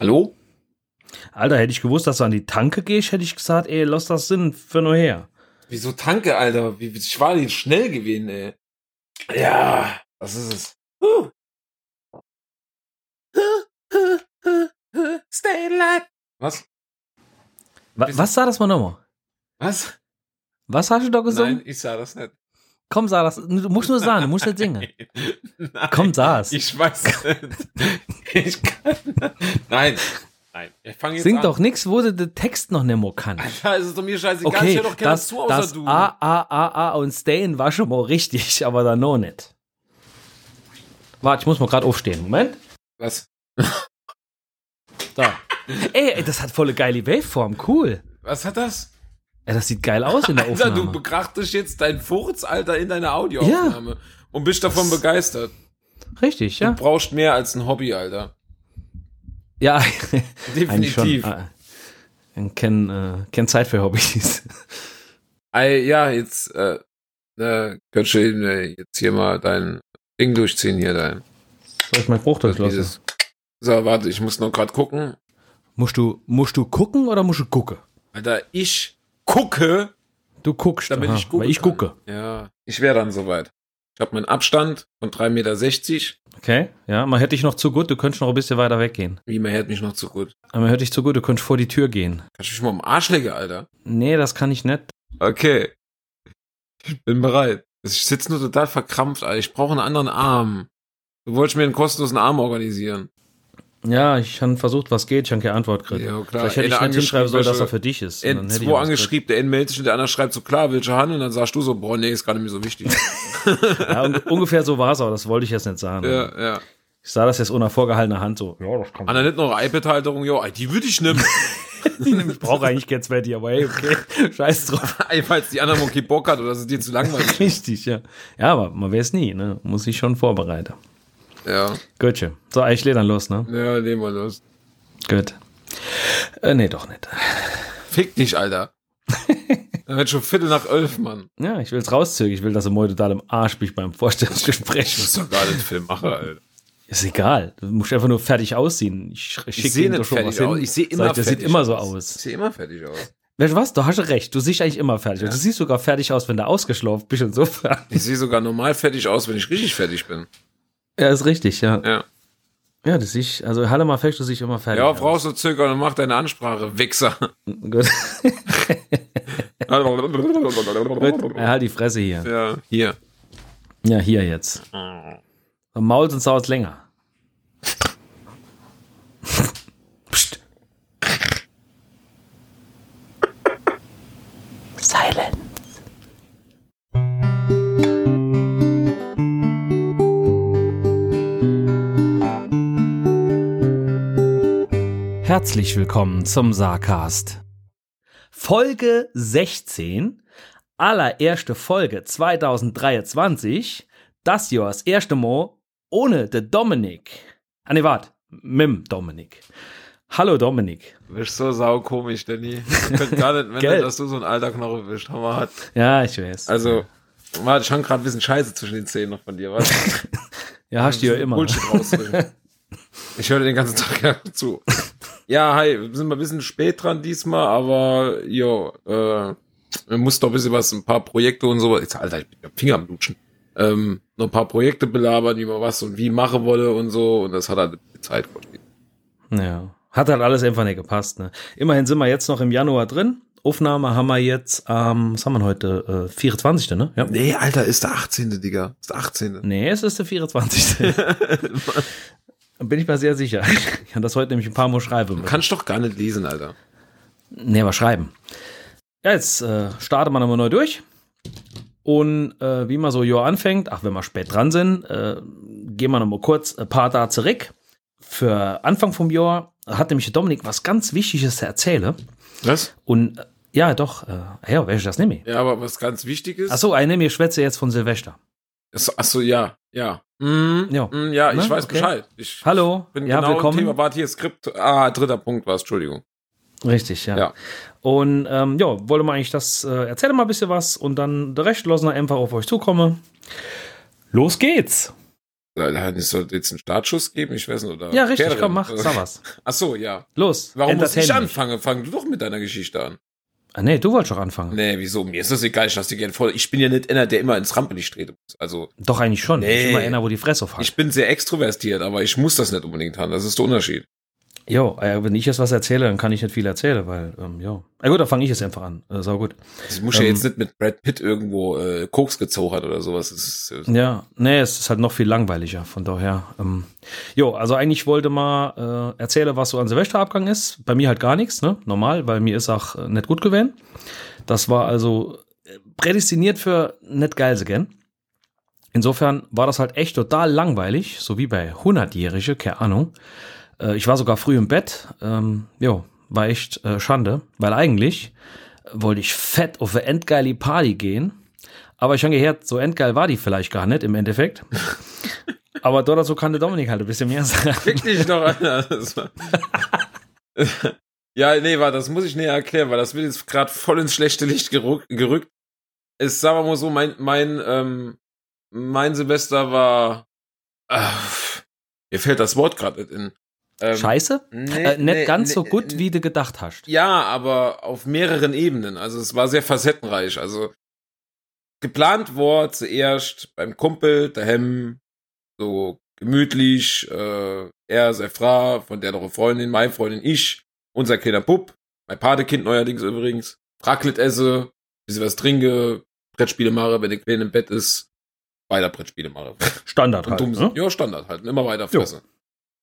Hallo? Alter, hätte ich gewusst, dass du an die Tanke gehst, hätte ich gesagt, ey, lass das Sinn für nur her. Wieso Tanke, Alter? Wie, ich war nicht schnell gewesen, ey. Ja, was ist es? Huh. Stay alive. Was? Wa was sah das mal nochmal? Was? Was hast du da gesungen? Nein, ich sah das nicht. Komm, sag das. Du musst nur sagen, du musst nicht singen. Nein, Komm, sag's. Ich weiß nicht. Ich kann. Nein. Nein. Ich fange jetzt Sing an. doch nix, wo du den Text noch nicht mehr kannst. Alter, es ist doch mir scheißegal. ich Okay, höre doch keiner das, zu, außer das du. A, A, A, A und Stayin war schon mal richtig, aber dann noch nicht. Warte, ich muss mal gerade aufstehen. Moment. Was? Da. ey, ey, das hat volle geile Waveform. Cool. Was hat das? Ey, das sieht geil aus in der Alter, du betrachtest jetzt deinen Furz, Alter, in deiner Audioaufnahme und bist davon begeistert. Richtig, ja. Du brauchst mehr als ein Hobby, Alter. Ja, eigentlich schon. Definitiv. Äh, kenn, äh, kenn Zeit für Hobbys. Ey, ja, jetzt, äh, äh, könntest du eben, äh, jetzt hier mal dein Ding durchziehen hier, dein. Soll ich mein Bruch durchlassen? Dieses. So, warte, ich muss noch gerade gucken. Musst du, musst du gucken oder musst du gucken? Alter, ich gucke, Du guckst, damit aha, ich gucke. weil ich gucke. Ja, ich wäre dann soweit. Ich habe meinen Abstand von 3,60 Meter. Okay, ja, man hätte dich noch zu gut, du könntest noch ein bisschen weiter weggehen. Wie, man hört mich noch zu gut. Aber man hätte dich zu gut, du könntest vor die Tür gehen. Kannst du mich mal am Arsch legen, Alter? Nee, das kann ich nicht. Okay. Ich bin bereit. Ich sitze nur total verkrampft, Alter. Ich brauche einen anderen Arm. Du wolltest mir einen kostenlosen Arm organisieren. Ja, ich habe versucht, was geht, ich habe keine Antwort gekriegt. Ja, klar. Vielleicht hätte ich Einer nicht hinschreiben sollen, dass er für dich ist. Und dann N zwei angeschrieben, der N meldet sich und der andere schreibt so, klar, welche Hand? Und dann sagst du so, boah, nee, ist gar nicht mehr so wichtig. Ja, un ungefähr so war es auch, das wollte ich jetzt nicht sagen. ja, ja. Ich sah das jetzt unter vorgehaltener Hand so. Ja, das kann An der nicht noch iPad-Halterung, jo, die würde ich nehmen. Ich brauche eigentlich kein Sweaty, aber hey, okay, scheiß drauf. Ey, Falls die andere okay Bock hat oder es dir zu langweilig ist. Richtig, ja. Ja, aber man weiß nie, ne? Muss ich schon vorbereiten. Ja, Gutche. So, ich lehne dann los, ne? ja, nehmen wir los. Gut. Äh, nee, doch nicht. Fick dich, Alter. Dann wird schon Viertel nach elf, Mann. Ja, ich will es rauszögern. Ich will, dass er morgen total im Arsch mich beim Vorstellungsgespräch. Ich muss doch gar nicht Film machen, Alter. Ist egal. Du musst einfach nur fertig aussehen. Ich, ich Ich schicke sehe ihm doch nicht schon was hin. aus. Ich sehe Sag immer ich, sieht fertig immer so Ich aus. sehe immer fertig aus. Weißt du was? Du hast recht. Du siehst eigentlich immer fertig aus. Du siehst sogar fertig aus, wenn du ausgeschlafen bist und so fertig. Ich sehe sogar normal fertig aus, wenn ich richtig fertig bin. Ja, ist richtig, ja. Ja. Ja, das ich, also Halle mal fest, du siehst immer fertig Ja, brauchst du zögern und mach deine Ansprache, Wichser. Gut. Gut. Ja, halt die Fresse hier. ja, hier. Ja, hier jetzt. Maul und Saus länger. Psst. Silence. Herzlich willkommen zum Saarcast. Folge 16, allererste Folge 2023. Das Jahr das erste Mal ohne den Dominik. Ah ne, wart, Mim Dominik. Hallo Dominik. Du bist so saukomisch, Danny. Ich könnte gar nicht, wenn Gell? dass du so ein alter Knochen bist. Hammer hat. Ja, ich weiß. Also, war schon gerade ein bisschen Scheiße zwischen den Zähnen noch von dir, was? ja, hast du ja immer. Bullshit rausdrücken. Ich höre den ganzen Tag ja zu. Ja, hi, wir sind mal ein bisschen spät dran diesmal, aber jo, äh, wir mussten doch ein bisschen was, ein paar Projekte und so. Jetzt, Alter, ich bin ja Finger am Lutschen. Ähm, noch ein paar Projekte belabern, wie man was und wie machen wolle und so. Und das hat halt die Zeit gekostet. Ja. Hat halt alles einfach nicht gepasst. Ne? Immerhin sind wir jetzt noch im Januar drin. Aufnahme haben wir jetzt, ähm, was haben wir heute? Äh, 24. Ne? Ja. Nee, Alter, ist der 18. Digga. Ist der 18. Nee, es ist der 24. Bin ich mir sehr sicher. Ich kann das heute nämlich ein paar Mal schreiben. Kannst doch gar nicht lesen, Alter. Nee, aber schreiben. Ja, jetzt äh, startet man nochmal neu durch. Und äh, wie man so Jahr anfängt, ach, wenn wir spät dran sind, äh, gehen wir nochmal kurz ein paar da zurück. Für Anfang vom Jahr hat nämlich Dominik was ganz Wichtiges zu erzählen. Was? Und äh, ja, doch, äh, ja, ist das nämlich? Ja, aber was ganz wichtig ist. Achso, eine mir schwätze jetzt von Silvester. Achso, ja, ja. Mhm, Ja. mhm, ja, ich Ne? weiß Okay. Bescheid. Ich Hallo, bin ja, genau willkommen. Thema. Warte, hier Skript. Ah, dritter Punkt war es, Entschuldigung. Richtig, ja. Ja. Und ähm, ja, wollte mal eigentlich das, äh, erzähle mal ein bisschen was und dann der Rest lassen einfach auf euch zukommen. Los geht's! Es soll jetzt einen Startschuss geben, ich weiß nicht, oder? Ja, richtig, Pferderennen. komm, mach, sag was. Ach so, ja. Los, Warum muss ich anfangen? Fang du doch mit deiner Geschichte an. Ah, nee, du wolltest doch anfangen. Nee, wieso? Mir ist das egal, ich lasse dir gerne voll. Ich bin ja nicht einer, der immer ins Rampenlicht treten muss. Also, Doch, eigentlich schon. Nee. Ich immer einer, wo die Fresse auf hat. ich bin sehr extrovertiert, aber ich muss das nicht unbedingt haben. Das ist der Unterschied. Jo, äh, wenn ich jetzt was erzähle, dann kann ich nicht viel erzählen, weil, ähm, jo. Na gut, dann fange ich jetzt einfach an. Äh, sau gut. Ich muss ja Ähm, jetzt nicht mit Brad Pitt irgendwo äh, Koks gezogen oder sowas. Ist, äh, Ja, nee, es ist halt noch viel langweiliger, von daher. Ähm, jo, also eigentlich wollte mal äh, erzählen, was so an Silvesterabgang ist. Bei mir halt gar nichts, ne? Normal, weil mir ist auch äh, nicht gut gewesen. Das war also äh, prädestiniert für nicht geil gern. Insofern war das halt echt total langweilig, so wie bei 100-Jährige, keine Ahnung. Äh, ich war sogar früh im Bett. Ähm, jo, war echt äh, Schande, weil eigentlich äh, wollte ich fett auf eine endgeile Party gehen. Aber ich habe gehört, so endgeil war die vielleicht gar nicht im Endeffekt. Aber dort so kann der Dominik halt ein bisschen mehr sagen. Wirklich noch einer. Das war- ja, nee, warte, das muss ich näher erklären, weil das wird jetzt gerade voll ins schlechte Licht gerückt. gerückt. Es sagen wir mal so, mein, mein, ähm, mein Silvester war. Ach, mir fällt das Wort gerade nicht in. Ähm, Scheiße? nee, äh, nicht nee, ganz nee, so gut, nee. wie du gedacht hast. Ja, aber auf mehreren Ebenen. Also es war sehr facettenreich. Also geplant war zuerst beim Kumpel, daheim, so gemütlich, äh, er, seine Frau, von der noch eine Freundin, meine Freundin, ich, unser kleiner Bub, mein Patekind neuerdings übrigens, Raclette esse, bisschen was trinke, Brettspiele mache, wenn der Kleine im Bett ist, weiter Brettspiele mache. Standard Und halt. dumm ne? Ja, Standard halt. Immer weiter fressen.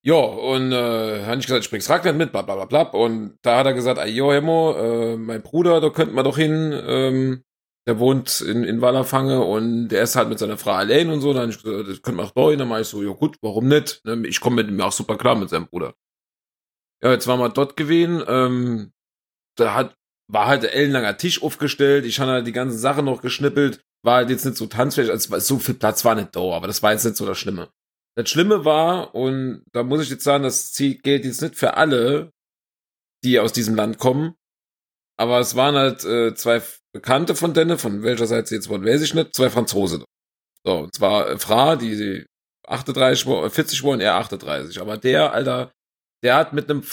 Ja, und äh, habe ich gesagt, ich bring's Raclette mit, bla bla bla bla. Und da hat er gesagt, ah, jo, Hemmo, äh, mein Bruder, da könnten wir doch hin. Ähm, der wohnt in, in Wallerfange und der ist halt mit seiner Frau allein und so. Dann ich gesagt, das könnten wir auch da hin. Dann mach ich so, ja gut, warum nicht? Ne? Ich komme mit ihm auch super klar mit seinem Bruder. Ja, jetzt waren wir dort gewesen. Ähm, da hat, war halt ein ellenlanger Tisch aufgestellt. Ich habe halt die ganzen Sachen noch geschnippelt. War halt jetzt nicht so tanzfähig, also so viel Platz war nicht da, aber das war jetzt nicht so das Schlimme. Das Schlimme war, und da muss ich jetzt sagen, das gilt jetzt nicht für alle, die aus diesem Land kommen, aber es waren halt äh, zwei Bekannte von denen, von welcher Seite sie jetzt waren, weiß ich nicht, zwei Franzosen. So, und zwar äh, Fra, die 38, war- 40 war und er 38. Aber der, Alter, der hat mit einem,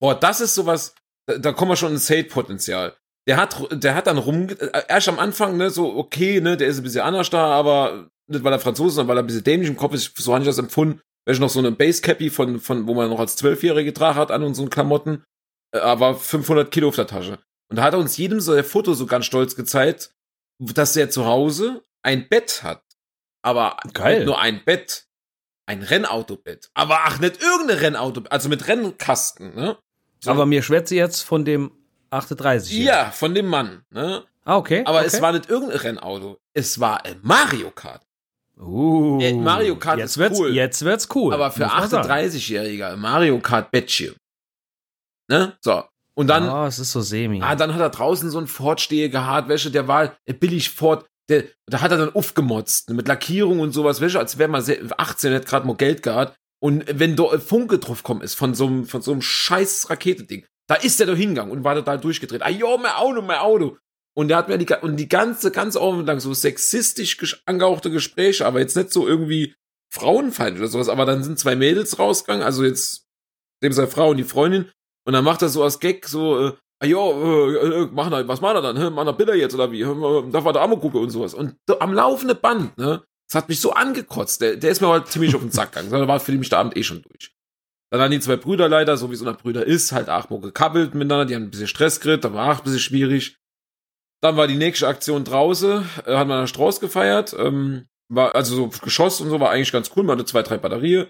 boah, das ist sowas, da, da kommen wir schon ins Hate-Potenzial. Der hat, der hat dann rum, äh, erst am Anfang, ne, so, okay, ne, der ist ein bisschen anders da, aber nicht weil er Franzose ist, sondern weil er ein bisschen dämlich im Kopf ist, so habe ich das empfunden. Welche noch so eine Basecappy von, von, wo man noch als Zwölfjährige getragen hat an unseren Klamotten, äh, aber 500 Kilo auf der Tasche. Und da hat er uns jedem so ein Foto so ganz stolz gezeigt, dass er zu Hause ein Bett hat. Aber Geil. nur ein Bett, ein Rennautobett. Aber ach, nicht irgendein Rennauto, also mit Rennkasten, ne? So. Aber mir schwätze jetzt von dem 38. hier. ja, von dem Mann, ne? Ah, okay. Aber okay. es war nicht irgendein Rennauto, es war ein Mario Kart. Uh, Äh, Mario Kart jetzt ist wird's, cool. Jetzt wird's cool. Aber für muss man sagen. 38-Jähriger Mario Kart Bettchen. Ne? So. Und dann, Ah, es ist so semi. Ah, dann hat er draußen so einen Ford-stehige Hardwäsche, der war äh, billig Ford. Der, da hat er dann aufgemotzt, mit Lackierung und sowas, Wäsche, als wäre man se- 18 und hätte gerade mal Geld gehabt. Und wenn da ein Funke drauf kommen ist von so einem, von so einem scheiß Raketending, da ist der doch hingegangen und war total durchgedreht. Ah, jo, mein Auto, mein Auto. Und der hat mir die, und die ganze, ganze Abend lang so sexistisch angehauchte Gespräche, aber jetzt nicht so irgendwie frauenfeindlich oder sowas, aber dann sind zwei Mädels rausgegangen, also jetzt dem seine Frau und die Freundin, und dann macht er so als Gag so, äh, ah ja, äh, äh, machen wir, was machen wir dann? Hä? Machen wir Bilder jetzt oder wie? Hä, Darf man da auch gucken und sowas. Und da, am laufenden Band, ne? Das hat mich so angekotzt. Der, der ist mir halt ziemlich auf den Sack gegangen. Da war für mich der Abend eh schon durch. Dann haben die zwei Brüder leider, so wie so ein Brüder ist, halt auch mal gekabbelt miteinander. Die haben ein bisschen Stress gekriegt, da war auch ein bisschen schwierig. Dann war die nächste Aktion draußen, äh, hat man einen Strauß gefeiert. Ähm, war, also so Geschoss und so war eigentlich ganz cool. Man hatte zwei, drei Batterien.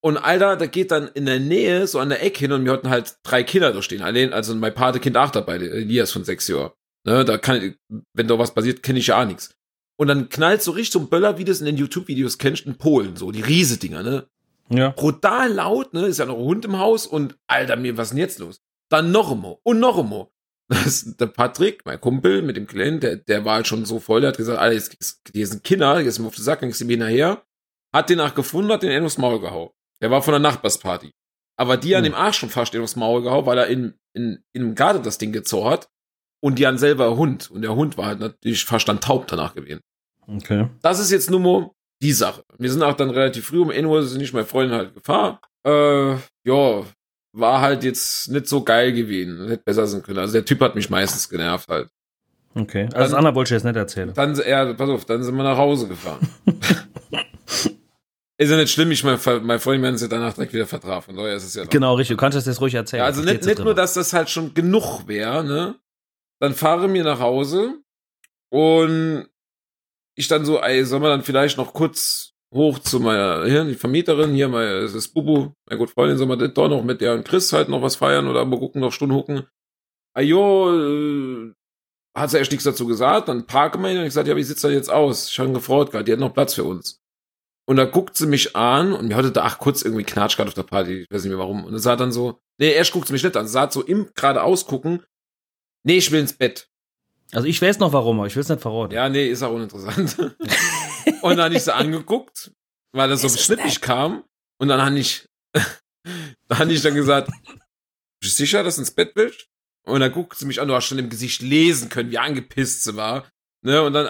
Und Alter, da geht dann in der Nähe, so an der Ecke hin, und wir hatten halt drei Kinder da stehen. Allein, also mein Patekind auch dabei, der Elias von sechs Jahren. Ne, da kann, wenn da was passiert, kenne ich ja auch nichts. Und dann knallt so richtig so ein Böller, wie du es in den YouTube-Videos kennst, in Polen, so, die Riese-Dinger, ne? ja. Brutal laut, ne? Ist ja noch ein Hund im Haus und, Alter, mir, was ist denn jetzt los? Dann noch einmal und noch einmal. Das ist der Patrick, mein Kumpel mit dem Kleinen, der, der war halt schon so voll, der hat gesagt, Alter, jetzt, hier sind Kinder, jetzt mal auf den Sack, dann mir hinterher. Hat den nach gefunden, hat den in aufs Maul gehauen. Der war von der Nachbarsparty. Aber die an Hm. dem Arsch schon fast aufs Maul gehauen, weil er in, in, in dem Garten das Ding gezogen hat. Und die an selber Hund. Und der Hund war halt natürlich fast dann taub danach gewesen. Okay. Das ist jetzt nur mal die Sache. Wir sind auch dann relativ früh um 1 Uhr sind nicht meine Freundin halt gefahren. Äh, ja, war halt jetzt nicht so geil gewesen. Hätte besser sein können. Also der Typ hat mich meistens genervt halt. Okay. Also das andere wollte ich jetzt nicht erzählen. Dann, ja, pass auf, dann sind wir nach Hause gefahren. ist ja nicht schlimm, ich mein, mein Freund werden sie danach direkt wieder vertrafen. Von daher ist es ja genau, richtig. Du kannst das jetzt ruhig erzählen. Ja, also nicht, nicht nur, dass das halt schon genug wäre, ne? Dann fahre mir nach Hause und ich dann so, ey, soll man dann vielleicht noch kurz hoch zu meiner, hier, die Vermieterin, hier, mein, es ist Bubu, meine gute Freundin, soll man das doch noch mit der und Chris halt noch was feiern oder mal gucken, noch Stunden hucken. Ajo, äh, hat sie erst nichts dazu gesagt, dann parke wir ihn und ich gesagt, ja, wie sieht's da jetzt aus? Ich habe gefreut gerade, die hat noch Platz für uns. Und da guckt sie mich an und mir hatte da, ach, kurz irgendwie Knatsch gerade auf der Party, ich weiß nicht mehr warum. Und dann sah dann so, nee, erst guckt sie mich nicht an, sah so im gerade ausgucken, nee, ich will ins Bett. Also ich weiß noch warum, aber ich will es nicht verraten. Ja, nee, ist auch uninteressant. und dann habe ich sie angeguckt, weil das so beschnittlich kam. Und dann habe ich, da habe ich dann gesagt, bist du sicher, dass du ins Bett willst? Und dann guckt sie mich an, du hast schon im Gesicht lesen können, wie angepisst sie war. Ne, und dann,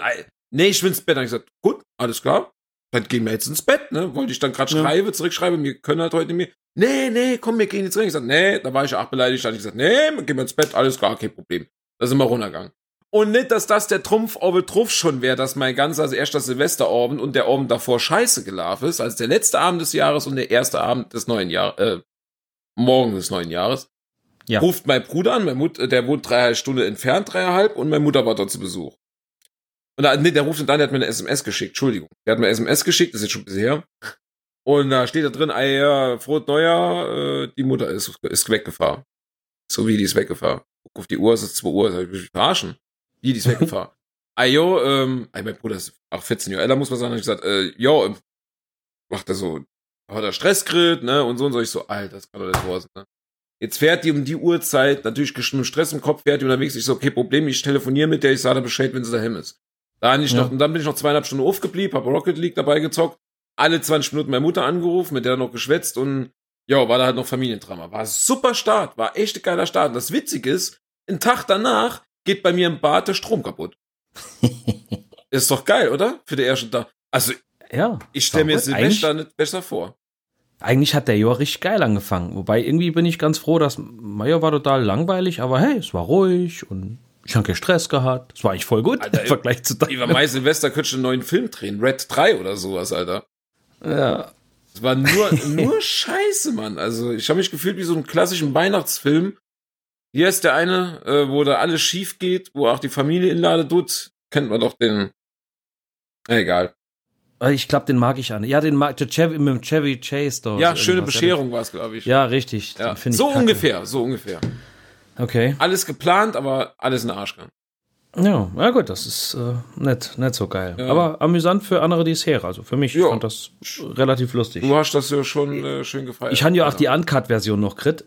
nee, ich will ins Bett. Dann habe ich gesagt, gut, alles klar. Dann gehen wir jetzt ins Bett, ne? Wollte ich dann gerade ja. schreiben, zurückschreiben, wir können halt heute nicht mehr. Nee, nee, komm, wir gehen jetzt rein. Ich gesagt, nee, da war ich auch beleidigt. Dann habe ich gesagt, nee, gehen wir ins Bett, alles klar, kein Problem. Da sind wir runtergegangen. Und nicht, dass das der Trumpf Orwell Trumpf schon wäre, dass mein ganzer, also erst das Silvesterabend und der Abend davor scheiße gelaufen ist, als der letzte Abend des Jahres und der erste Abend des neuen Jahres, äh, morgen des neuen Jahres. Ja. Ruft mein Bruder an, mein Mut, der wohnt dreieinhalb Stunden entfernt, dreieinhalb, und meine Mutter war dort zu Besuch. Und da, nee, der ruft dann, der hat mir eine SMS geschickt, Entschuldigung. Der hat mir eine SMS geschickt, das ist jetzt schon ein bisschen her. Und da steht da drin, ey, ja, frohes Neujahr, äh, die Mutter ist, ist weggefahren. So wie die ist weggefahren. Guck auf die Uhr, es ist 2 Uhr, soll ich mich verarschen? Wie, die ist weggefahren. Ayo, ähm, ey, mein Bruder ist auch 14 Jahre älter, muss man sagen, hab ich gesagt, äh, jo, ähm, macht er so, hat er Stress gekriegt, ne, und so, und so, ich so, Alter, das kann doch nicht wahr sein, ne. Jetzt fährt die um die Uhrzeit, natürlich mit Stress im Kopf, fährt die unterwegs, ich so, okay, Problem, ich telefoniere mit der, ich sage Bescheid, wenn sie daheim ist. Da ich ja. noch, und dann bin ich noch zweieinhalb Stunden aufgeblieben, habe Rocket League dabei gezockt, alle 20 Minuten meine Mutter angerufen, mit der noch geschwätzt und ja, war da halt noch Familiendrama. War super Start, war echt ein geiler Start. Und das Witzige ist, einen Tag danach geht bei mir im Bad der Strom kaputt. ist doch geil, oder? Für den ersten Tag. Also, ja, ich stelle mir Silvester nicht besser vor. Eigentlich hat der Jahr richtig geil angefangen. Wobei irgendwie bin ich ganz froh, dass Meier war total langweilig, aber hey, es war ruhig und ich habe keinen Stress gehabt. Es war eigentlich voll gut Alter, im Vergleich zu deinem. Über Mai Silvester könnte ich einen neuen Film drehen. Red 3 oder sowas, Alter. Ja. Es war nur, nur Scheiße, Mann. Also ich habe mich gefühlt wie so einen klassischen Weihnachtsfilm, hier ist der eine, äh, wo da alles schief geht, wo auch die Familie inlade tut. Kennt man doch den. Egal. Äh, ich glaube, den mag ich an. Ja, den mag der Chevy mit dem Chevy Chase doch. Ja, schöne Bescherung war es, glaube ich. Ja, richtig. Ja. so ungefähr, so ungefähr. Okay. Alles geplant, aber alles in den Arsch gegangen. Ja, ja gut, das ist äh, nett, nicht so geil. Ja. Aber amüsant für andere, die es her. Also für mich ja. fand das relativ lustig. Du hast das ja schon äh, schön gefeiert. Ich habe ja auch die Uncut-Version noch krit.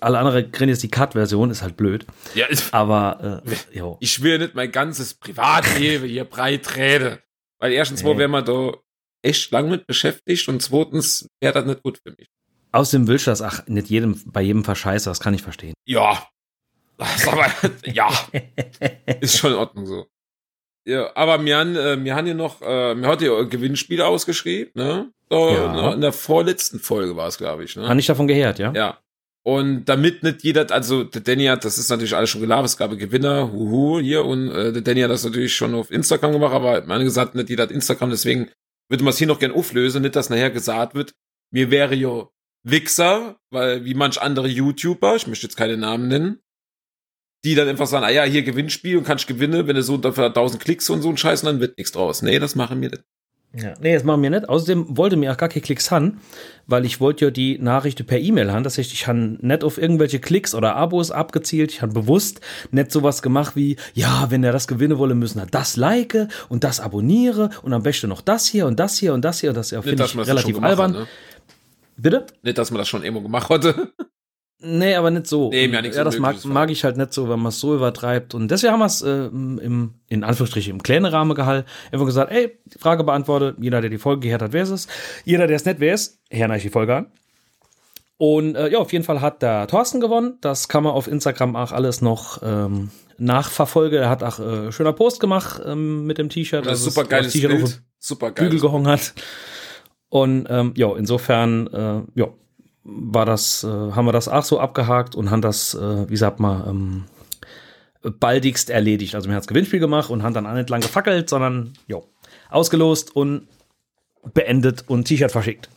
Alle anderen kriegen jetzt die Cut-Version, ist halt blöd. Ja, aber äh, jo. ich will nicht mein ganzes Privatleben hier breit reden. Weil erstens nee. wäre man da echt lang mit beschäftigt und zweitens wäre das nicht gut für mich. Außerdem willst du das ach nicht jedem bei jedem verscheißer, das kann ich verstehen. Ja, aber, ja, ist schon in Ordnung so. Ja, aber wir haben, äh, wir haben hier noch, äh, wir hat ja Gewinnspiele ausgeschrieben, ne? So, ja. In der vorletzten Folge war es, glaube ich. Ne? Habe ich davon gehört, ja? Ja. Und damit nicht jeder, also der Danny hat, das ist natürlich alles schon gelabert, es gab Gewinner, huhu, hier, und äh, der Danny hat das natürlich schon auf Instagram gemacht, aber meine gesagt, nicht jeder hat Instagram, deswegen würde man es hier noch gern auflösen, nicht, dass nachher gesagt wird, mir wäre ja Wichser, weil wie manch andere YouTuber, ich möchte jetzt keine Namen nennen, die dann einfach sagen, ah ja, hier Gewinnspiel und kannst gewinnen, wenn du so dafür 1000 Klicks und so ein Scheiß, dann wird nichts draus. Nee, das machen wir nicht. Ja, nee, das machen wir nicht. Außerdem wollte mir auch gar keine Klicks haben, weil ich wollte ja die Nachrichten per E-Mail haben. Das heißt, ich habe nicht auf irgendwelche Klicks oder Abos abgezielt. Ich habe bewusst nicht sowas gemacht wie, ja, wenn er das gewinnen wolle, müssen er das like und das abonniere und am besten noch das hier und das hier und das hier und das hier. Finde ich relativ albern. Hat, ne? Bitte? Nicht, dass man das schon immer gemacht hatte. Nee, aber nicht so. Nee, ja, nicht ja, das mag, mag ich halt nicht so, wenn man es so übertreibt. Und deswegen haben wir es äh, im, in Anführungsstrichen, im kleinen Rahmen gehalten. Einfach gesagt, ey, Frage beantwortet. Jeder, der die Folge gehört hat, wer ist es? Jeder, der es nicht wer ist, hören euch die Folge an. Und äh, ja, auf jeden Fall hat der Thorsten gewonnen. Das kann man auf Instagram auch alles noch ähm, nachverfolgen. Er hat auch äh, schöner Post gemacht ähm, mit dem T-Shirt. Das ist super geiles Bild. Super geil. Bügel gehangen hat. Und ähm, ja, insofern, äh, ja, war das, äh, haben wir das auch so abgehakt und haben das, äh, wie sagt man, ähm, baldigst erledigt. Also wir haben das Gewinnspiel gemacht und haben dann auch nicht lang gefackelt, sondern jo, ausgelost und beendet und T-Shirt verschickt.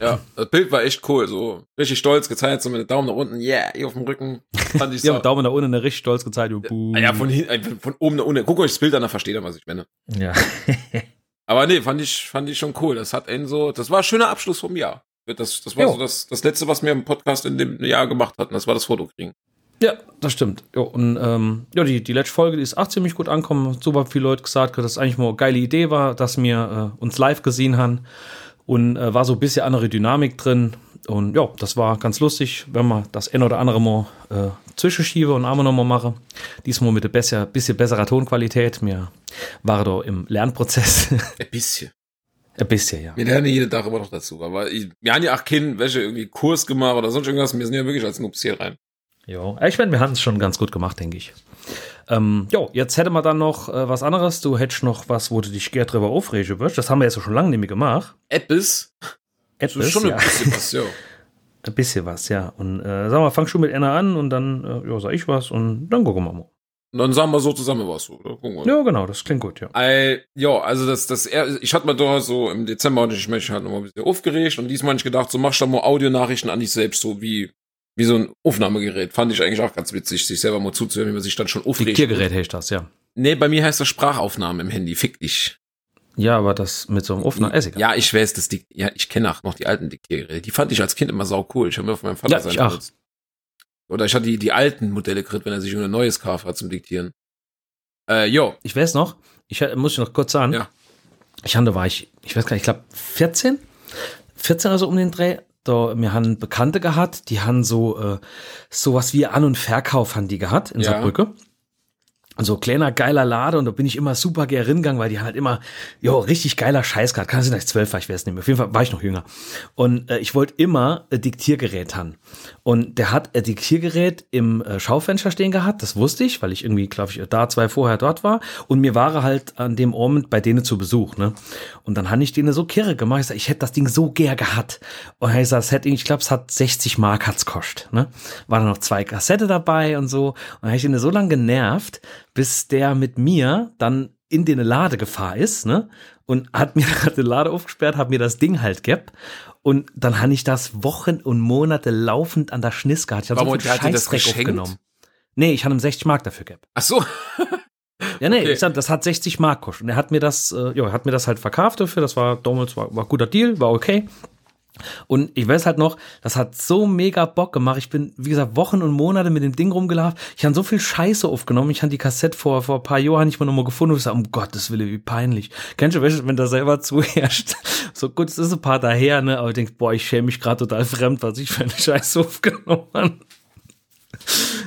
Ja, das Bild war echt cool, so richtig stolz gezeigt, so mit dem Daumen nach unten, yeah, hier auf dem Rücken. Fand ich so. ja, mit Daumen nach unten, richtig stolz gezeigt. Ja, ja, von, hin, von oben nach unten. Guckt euch das Bild an, dann versteht ihr, was ich meine. Ja. Aber nee, fand ich, fand ich schon cool. Das hat einen so, das war ein schöner Abschluss vom Jahr. Das, das war jo. so das, das letzte, was wir im Podcast in dem Jahr gemacht hatten. Das war das Foto kriegen. Ja, das stimmt. Ja, und ähm, ja, die, die letzte Folge, die ist auch ziemlich gut angekommen. Super viele Leute gesagt, dass es eigentlich mal eine geile Idee war, dass wir äh, uns live gesehen haben. Und äh, war so ein bisschen andere Dynamik drin. Und ja, das war ganz lustig, wenn man das ein oder andere mal äh, zwischenschiebe und einmal nochmal mache. Diesmal mit ein besser, bisschen besserer Tonqualität. Mir war da im Lernprozess. Ein bisschen. Ein bisschen, ja. Wir lernen jeden Tag immer noch dazu. Aber ich, wir haben ja auch keinen, welche irgendwie Kurs gemacht oder sonst irgendwas. Wir sind ja wirklich als Noobs hier rein. Ja, ich meine, wir haben es schon ganz gut gemacht, denke ich. Ähm, jo, jetzt hätte man dann noch äh, was anderes. Du hättest noch was, wo du dich gerne drüber aufregen wirst. Das haben wir jetzt schon lange nicht mehr gemacht. Etwas? Etwas, schon ja. ein bisschen was, ja. ein bisschen was, ja. Und äh, sag mal, fang schon mit Anna an und dann, äh, ja, sag ich was und dann gucken wir mal. Und dann sagen wir so zusammen was. Wir. Ja, genau, das klingt gut, ja. I, ja, also das, das, ich hatte mal da so im Dezember und ich mich halt noch mal ein bisschen aufgeregt und diesmal nicht gedacht, so machst du mal Audionachrichten an dich selbst, so wie wie so ein Aufnahmegerät. Fand ich eigentlich auch ganz witzig, sich selber mal zuzuhören, wie man sich dann schon aufregt. Diktiergerät heißt das, ja. Nee, bei mir heißt das Sprachaufnahme im Handy. Fick dich. Ja, aber das mit so einem Aufnahme, ist Ja, ich weiß, das Dikt ja, ich kenne auch noch die alten Diktiergeräte. Die fand ich als Kind immer sau cool. Ich habe mir von meinem Vater ja, sein ich auch. Oder ich hatte die, die alten Modelle gekriegt, wenn er sich ein neues kauft hat zum Diktieren. Äh, jo. Ich weiß noch, ich muss ich noch kurz sagen. Ja. Ich hatte, war ich, ich weiß gar nicht, ich glaube 14? 14 also um den Dreh da, wir haben Bekannte gehabt, die haben so äh, sowas wie An- und Verkauf haben die gehabt in ja. Saarbrücke so kleiner geiler Lade und da bin ich immer super gern gegangen, weil die halt immer, jo, richtig geiler Scheiß gehabt. Kann sein, dass ich zwölf war, ich weiß nicht mehr. Auf jeden Fall war ich noch jünger. Und äh, ich wollte immer äh, Diktiergerät haben. Und der hat Diktiergerät im äh, Schaufenster stehen gehabt, das wusste ich, weil ich irgendwie, glaube ich, da zwei vorher dort war. Und mir war halt an dem Abend bei denen zu Besuch, ne? Und dann habe ich denen so kirre gemacht. Ich sag, ich hätte das Ding so gern gehabt. Und ich sag, das hätte, ich glaube, es hat 60 Mark hat's kostet, ne? War da noch zwei Kassette dabei und so. Und dann habe ich denen so lange genervt, bis der mit mir dann in den Lade gefahren ist, ne? Und hat mir gerade den Lade aufgesperrt, hat mir das Ding halt gehabt. Und dann habe ich das Wochen und Monate laufend an der Schniss gehabt. Ich habe so viel Scheißdreck aufgenommen. Nee, ich hatte ihm 60 Mark dafür gehabt. Ach so. ja, nee, okay. ich sag, das hat 60 Mark gekostet. Und er hat mir das, äh, ja, hat mir das halt verkauft dafür. Das war damals war, war guter Deal, war okay. Und ich weiß halt noch, das hat so mega Bock gemacht. Ich bin, wie gesagt, Wochen und Monate mit dem Ding rumgelaufen. Ich habe so viel Scheiße aufgenommen. Ich habe die Kassette vor, vor ein paar Jahren nicht mal nochmal gefunden und ich sag, um Gottes Willen, wie peinlich. Kennst du, wenn da selber zuherrscht? So gut, es ist ein paar daher, ne? Aber ich denk, boah, ich schäme mich gerade total fremd, was ich für eine Scheiße aufgenommen habe.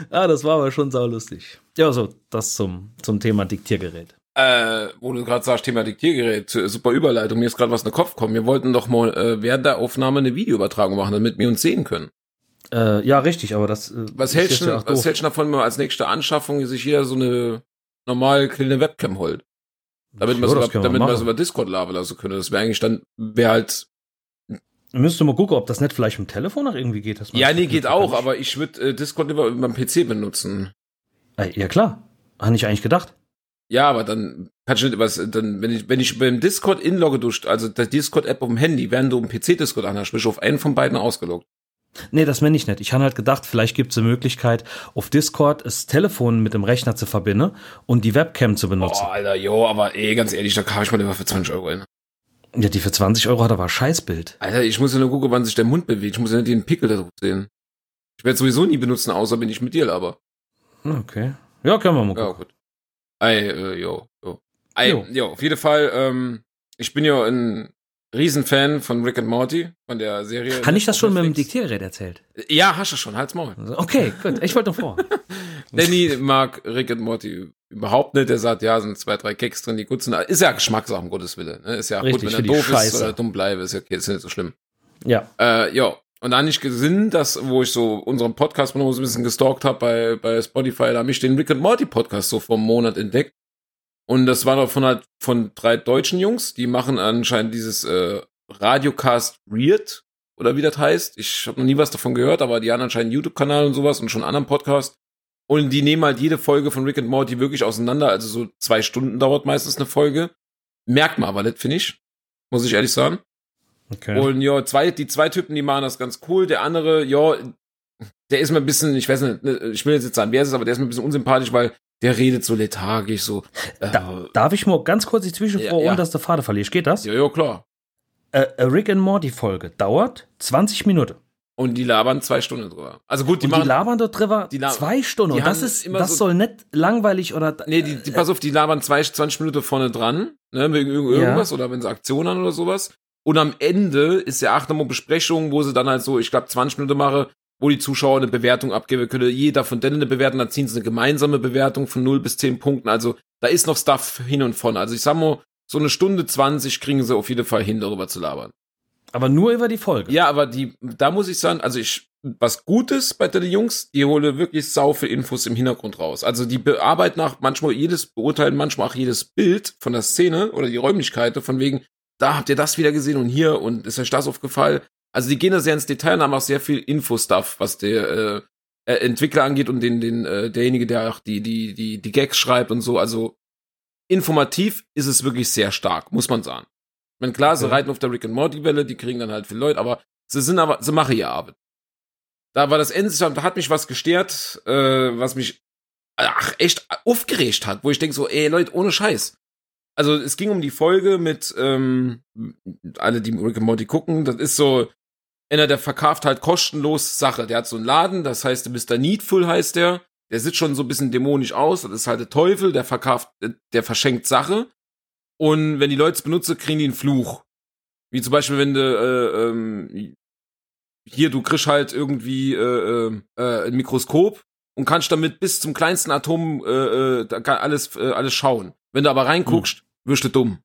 ah, das war aber schon saulustig. Ja, so, das zum, zum Thema Diktiergerät. Äh, wo du gerade sagst, Thema Diktiergerät, super Überleitung, mir ist gerade was in den Kopf gekommen. Wir wollten doch mal äh, während der Aufnahme eine Videoübertragung machen, damit wir uns sehen können. Äh, ja, richtig, aber das. Äh, was hältst du, ja was hältst du davon, wenn man als nächste Anschaffung sich hier so eine normal kleine Webcam holt? Damit man ja, damit man über Discord labern lassen können. Das wäre eigentlich dann, wäre halt. Müsste mal gucken, ob das nicht vielleicht im Telefon noch irgendwie geht. ja, nee, geht auch, aber ich würde äh, Discord lieber über meinem PC benutzen. Äh, ja, klar. Habe ich eigentlich gedacht. Ja, aber dann kannst du nicht was, dann, wenn ich, wenn ich beim Discord inlogge durch, also der Discord-App auf dem Handy, während du im PC-Discord anhast, bist du auf einen von beiden ausgeloggt. Nee, das meine ich nicht. Ich habe halt gedacht, vielleicht gibt es eine Möglichkeit, auf Discord das Telefon mit dem Rechner zu verbinden und die Webcam zu benutzen. Oh, Alter, jo, aber ey, ganz ehrlich, da kaufe ich mal lieber für 20 Euro hin. Ja, die für 20 Euro hat aber Scheißbild. Alter, ich muss ja nur gucken, wann sich der Mund bewegt. Ich muss ja nicht den Pickel da drauf sehen. Ich werde sowieso nie benutzen, außer bin ich mit dir, aber. Okay. Ja, können wir mal gucken. Ja, gut. Ey, äh, jo, jo. Ey, jo. jo, auf jeden Fall, ähm, ich bin ja ein Riesenfan von Rick and Morty, von der Serie. Kann ich das schon Netflix. mit dem Diktiergerät erzählt? Ja, hast du schon, halt's Maul. Okay, gut, ich wollte noch vor. Danny mag Rick and Morty überhaupt nicht. Er sagt, ja, sind zwei, drei Keks drin, die gut sind. Ist ja Geschmackssache, um Gottes Willen. Ne? Ist ja Richtig, gut, wenn er doof Scheiße. ist oder dumm bleibe, ist ja okay, ist nicht so schlimm. Ja. Äh, ja, und dann nicht gesehen, dass, wo ich so unseren Podcast noch so ein bisschen gestalkt habe bei, bei Spotify, da habe ich den Rick and Morty Podcast so einem Monat entdeckt. Und das war doch von halt von drei deutschen Jungs, die machen anscheinend dieses äh, Radiocast Weird oder wie das heißt. Ich habe noch nie was davon gehört, aber die haben anscheinend einen YouTube-Kanal und sowas und schon einen anderen Podcast. Und die nehmen halt jede Folge von Rick and Morty wirklich auseinander. Also so zwei Stunden dauert meistens eine Folge. Merkt man aber nicht, finde ich. Muss ich ehrlich sagen. Okay. Und ja, zwei, die zwei Typen, die machen das ganz cool. Der andere, ja, der ist mir ein bisschen, ich weiß nicht, ne, ich will jetzt nicht sagen, wer es ist, aber der ist mir ein bisschen unsympathisch, weil der redet so lethargisch, so. Äh, Da, darf ich mal ganz kurz die Zwischenfrage, Ja, ja. ohne dass der Vater verliert? Geht das? ja, ja, klar. Äh, a Rick and Morty Folge dauert 20 Minuten. Und die labern zwei Stunden drüber. Also gut, die Die, und die machen. labern dort drüber die la- zwei Stunden. die Und das ist, immer das so- soll nicht langweilig oder. Nee, die, die, pass auf, die labern zwei, 20 Minuten vorne dran, ne, wegen irgend- Ja. irgendwas oder wenn sie Aktionen haben oder sowas. Und am Ende ist ja acht nochmal Besprechung, wo sie dann halt so, ich glaube, 20 Minuten mache, wo die Zuschauer eine Bewertung abgeben können. Jeder von denen eine Bewertung, dann ziehen sie eine gemeinsame Bewertung von 0 bis 10 Punkten. Also da ist noch Stuff hin und von. Also ich sag mal, so eine Stunde 20 kriegen sie auf jeden Fall hin, darüber zu labern. Aber nur über die Folge. Ja, aber die, da muss ich sagen, also ich, was Gutes bei den Jungs, die hole wirklich sau viel Infos im Hintergrund raus. Also die bearbeiten nach manchmal jedes, beurteilen manchmal auch jedes Bild von der Szene oder die Räumlichkeiten, von wegen, da habt ihr das wieder gesehen und hier und ist euch das aufgefallen. Also die gehen da sehr ins Detail und haben auch sehr viel Info-Stuff, was der äh, äh, Entwickler angeht und den, den, äh, derjenige, der auch die, die, die, die Gags schreibt und so. Also informativ ist es wirklich sehr stark, muss man sagen. Ich meine, klar, sie Okay. reiten auf der Rick and Morty Welle, die kriegen dann halt viele Leute, aber sie sind aber, sie machen ihr Arbeit. Da war das Ende, da hat mich was gestört, äh, was mich ach, echt aufgeregt hat, wo ich denke so, ey Leute, ohne Scheiß. Also es ging um die Folge mit ähm, alle, die Rick and Morty gucken, das ist so, einer, der verkauft halt kostenlos Sache. Der hat so einen Laden, das heißt, Mr. Needful heißt der. Der sieht schon so ein bisschen dämonisch aus. Das ist halt der Teufel, der verkauft, der verschenkt Sache. Und wenn die Leute es benutzen, kriegen die einen Fluch. Wie zum Beispiel, wenn du, äh, ähm, hier, du kriegst halt irgendwie äh, äh, äh, ein Mikroskop und kannst damit bis zum kleinsten Atom äh, äh, alles, äh, alles schauen. Wenn du aber reinguckst, wirst du dumm.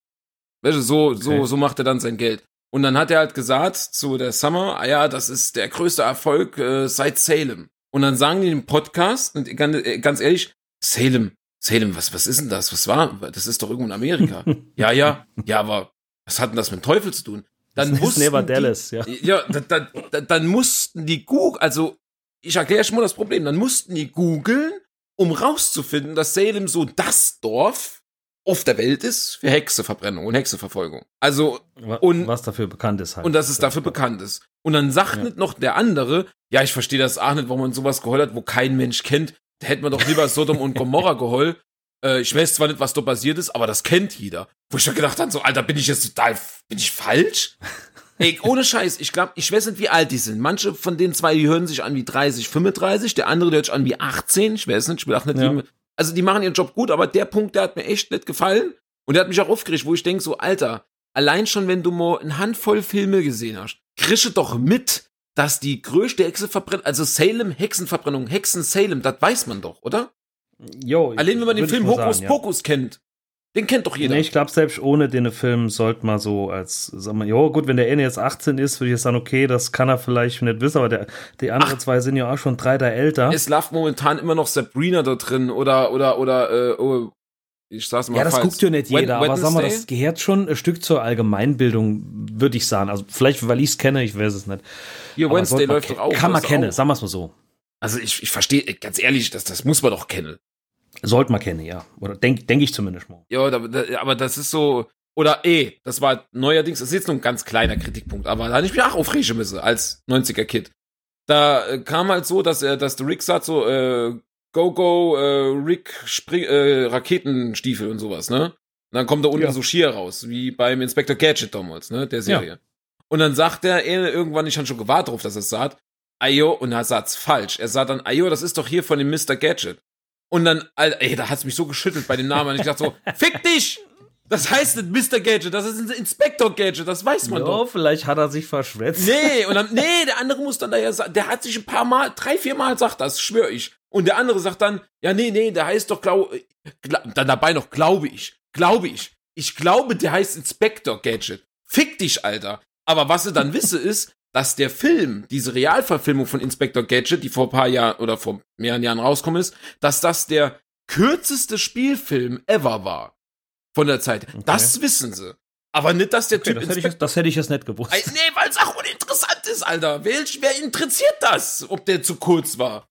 Weißt du, so, so, Okay. so macht er dann sein Geld. Und dann hat er halt gesagt zu der Summer, ah ja, das ist der größte Erfolg äh, seit Salem. Und dann sagen die im Podcast, und ganz, äh, ganz ehrlich, Salem, Salem, was, was ist denn das? Was war? Das ist doch irgendwo in Amerika. ja, ja, ja, aber was hat denn das mit dem Teufel zu tun? Dann Das ist wussten Never die, Dallas, ja. ja, da, da, da, dann mussten die Google, also ich erkläre schon mal das Problem, dann mussten die googeln, um rauszufinden, dass Salem so das Dorf auf der Welt ist für Hexeverbrennung und Hexeverfolgung. Also, Und- was dafür bekannt ist halt. und dass es dafür bekannt ist. Und dann sagt Ja. nicht noch der andere, ja, ich verstehe das auch nicht, warum man sowas geheult hat, wo kein Mensch kennt. Da hätte man doch lieber Sodom und Gomorra geheult. Äh, ich weiß zwar nicht, was da passiert ist, aber das kennt jeder. Wo ich doch gedacht habe, so, Alter, bin ich jetzt total, bin ich falsch? Ey, ohne Scheiß, ich glaube, ich weiß nicht, wie alt die sind. Manche von den zwei, die hören sich an wie 30, 35, der andere, der hört sich an wie 18. Ich weiß nicht, ich will auch nicht, Ja. wie, also die machen ihren Job gut, aber der Punkt, der hat mir echt nicht gefallen. Und der hat mich auch aufgeregt, wo ich denke, so, Alter, allein schon, wenn du mal eine Handvoll Filme gesehen hast, krische doch mit, dass die größte Hexenverbrennung, also Salem, Hexenverbrennung, Hexen Salem, das weiß man doch, oder? Jo, Allein wenn man den Film Hokus sagen, ja. Pokus kennt, den kennt doch jeder. Nee, ich glaube, selbst ohne den Film sollte man so als, sag mal, jo, gut, wenn der eine jetzt 18 ist, würde ich jetzt sagen, okay, das kann er vielleicht nicht wissen, aber der, die anderen Ach. zwei sind ja auch schon drei Jahre älter. es läuft momentan immer noch Sabrina da drin oder, oder, oder, äh, oh, ich sag's mal Ja, das falsch. guckt ja nicht jeder, aber sag mal, das Wednesday? gehört schon ein Stück zur Allgemeinbildung, würde ich sagen. Also vielleicht, weil ich es kenne, ich weiß es nicht. Hier, Aber Wednesday läuft doch auch. Kann man kennen, auch. sagen wir es mal so. Also ich, ich verstehe, ganz ehrlich, das, das muss man doch kennen. Sollte man kennen, ja. Oder denke denk ich zumindest mal. Ja, aber das ist so, oder eh, das war neuerdings, das ist jetzt nur ein ganz kleiner Kritikpunkt, aber da hatte ich mich auch aufregen müssen als 90er-Kid. Da äh, kam halt so, dass er, dass der Rick sagt so, äh, go, go, äh, Rick, Spring, äh, Raketenstiefel und sowas, ne? Und dann kommt da unten Ja. so Schier raus, wie beim Inspector Gadget damals, ne, der Serie. Und dann sagt er, er irgendwann, ich habe schon gewartet darauf, dass er es sagt, Ayo, und er sagt's falsch. Er sagt dann, Ayo, das ist doch hier von dem Mr. Gadget. Und dann, Alter, ey, da hat's mich so geschüttelt bei dem Namen. Und ich dachte so, fick dich! Das heißt nicht Mr. Gadget, das ist ein Inspector Gadget, das weiß man Jo, doch. vielleicht hat er sich verschwätzt. Nee, und dann, nee, der andere muss dann da ja sagen, der hat sich ein paar Mal, drei, vier Mal sagt das, schwör ich. Und der andere sagt dann, ja, nee, nee, der heißt doch, glaub, gla dann dabei noch, glaube ich, glaube ich. Ich glaube, der heißt Inspector Gadget. Fick dich, Alter. Aber was sie dann wisse ist, dass der Film, diese Realverfilmung von Inspector Gadget, die vor ein paar Jahren oder vor mehreren Jahren rauskommen ist, dass das der kürzeste Spielfilm ever war. von der Zeit. Okay. Das wissen sie. Aber nicht, dass der Okay, Typ das, hätte ich, das hätte ich jetzt nicht gewusst. Ey, Nee, weil es auch uninteressant ist, Alter. Welch, wer interessiert das, ob der zu kurz war?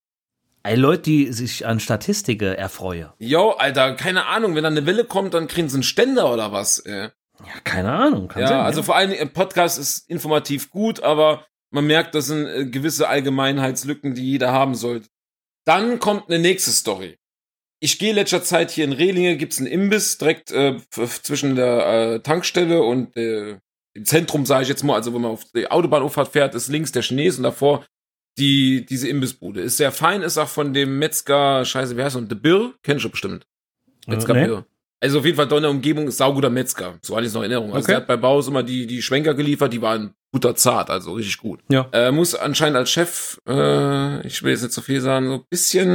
Ey, Leute, die sich an Statistiken erfreuen. Jo, Alter, keine Ahnung. Wenn da eine Welle kommt, dann kriegen sie einen Ständer oder was. Ey. Ja, keine Ahnung. Kann Ja, sein, also vor allen Dingen, ein Podcast ist informativ gut, aber man merkt, das sind äh, gewisse Allgemeinheitslücken, die jeder haben sollte. Dann kommt eine nächste Story. Ich gehe letzter Zeit hier in Rehlinge, gibt's einen Imbiss direkt äh, zwischen der äh, Tankstelle und äh, im Zentrum, sage ich jetzt mal, also wenn man auf die Autobahnauffahrt fährt, ist links der Chines und davor die diese Imbissbude. Ist sehr fein, ist auch von dem Metzger, scheiße, wie heißt er? The Bill? Kennst du bestimmt. Metzger Äh, nee. Bill. Also auf jeden Fall da in der Umgebung ist sauguter Metzger. So hatte ich noch in Erinnerung. Also Okay. der hat bei Baus immer die, die Schwenker geliefert, die waren butterzart, also richtig gut. Ja. Äh, muss anscheinend als Chef, äh, ich will jetzt nicht so viel sagen, so ein bisschen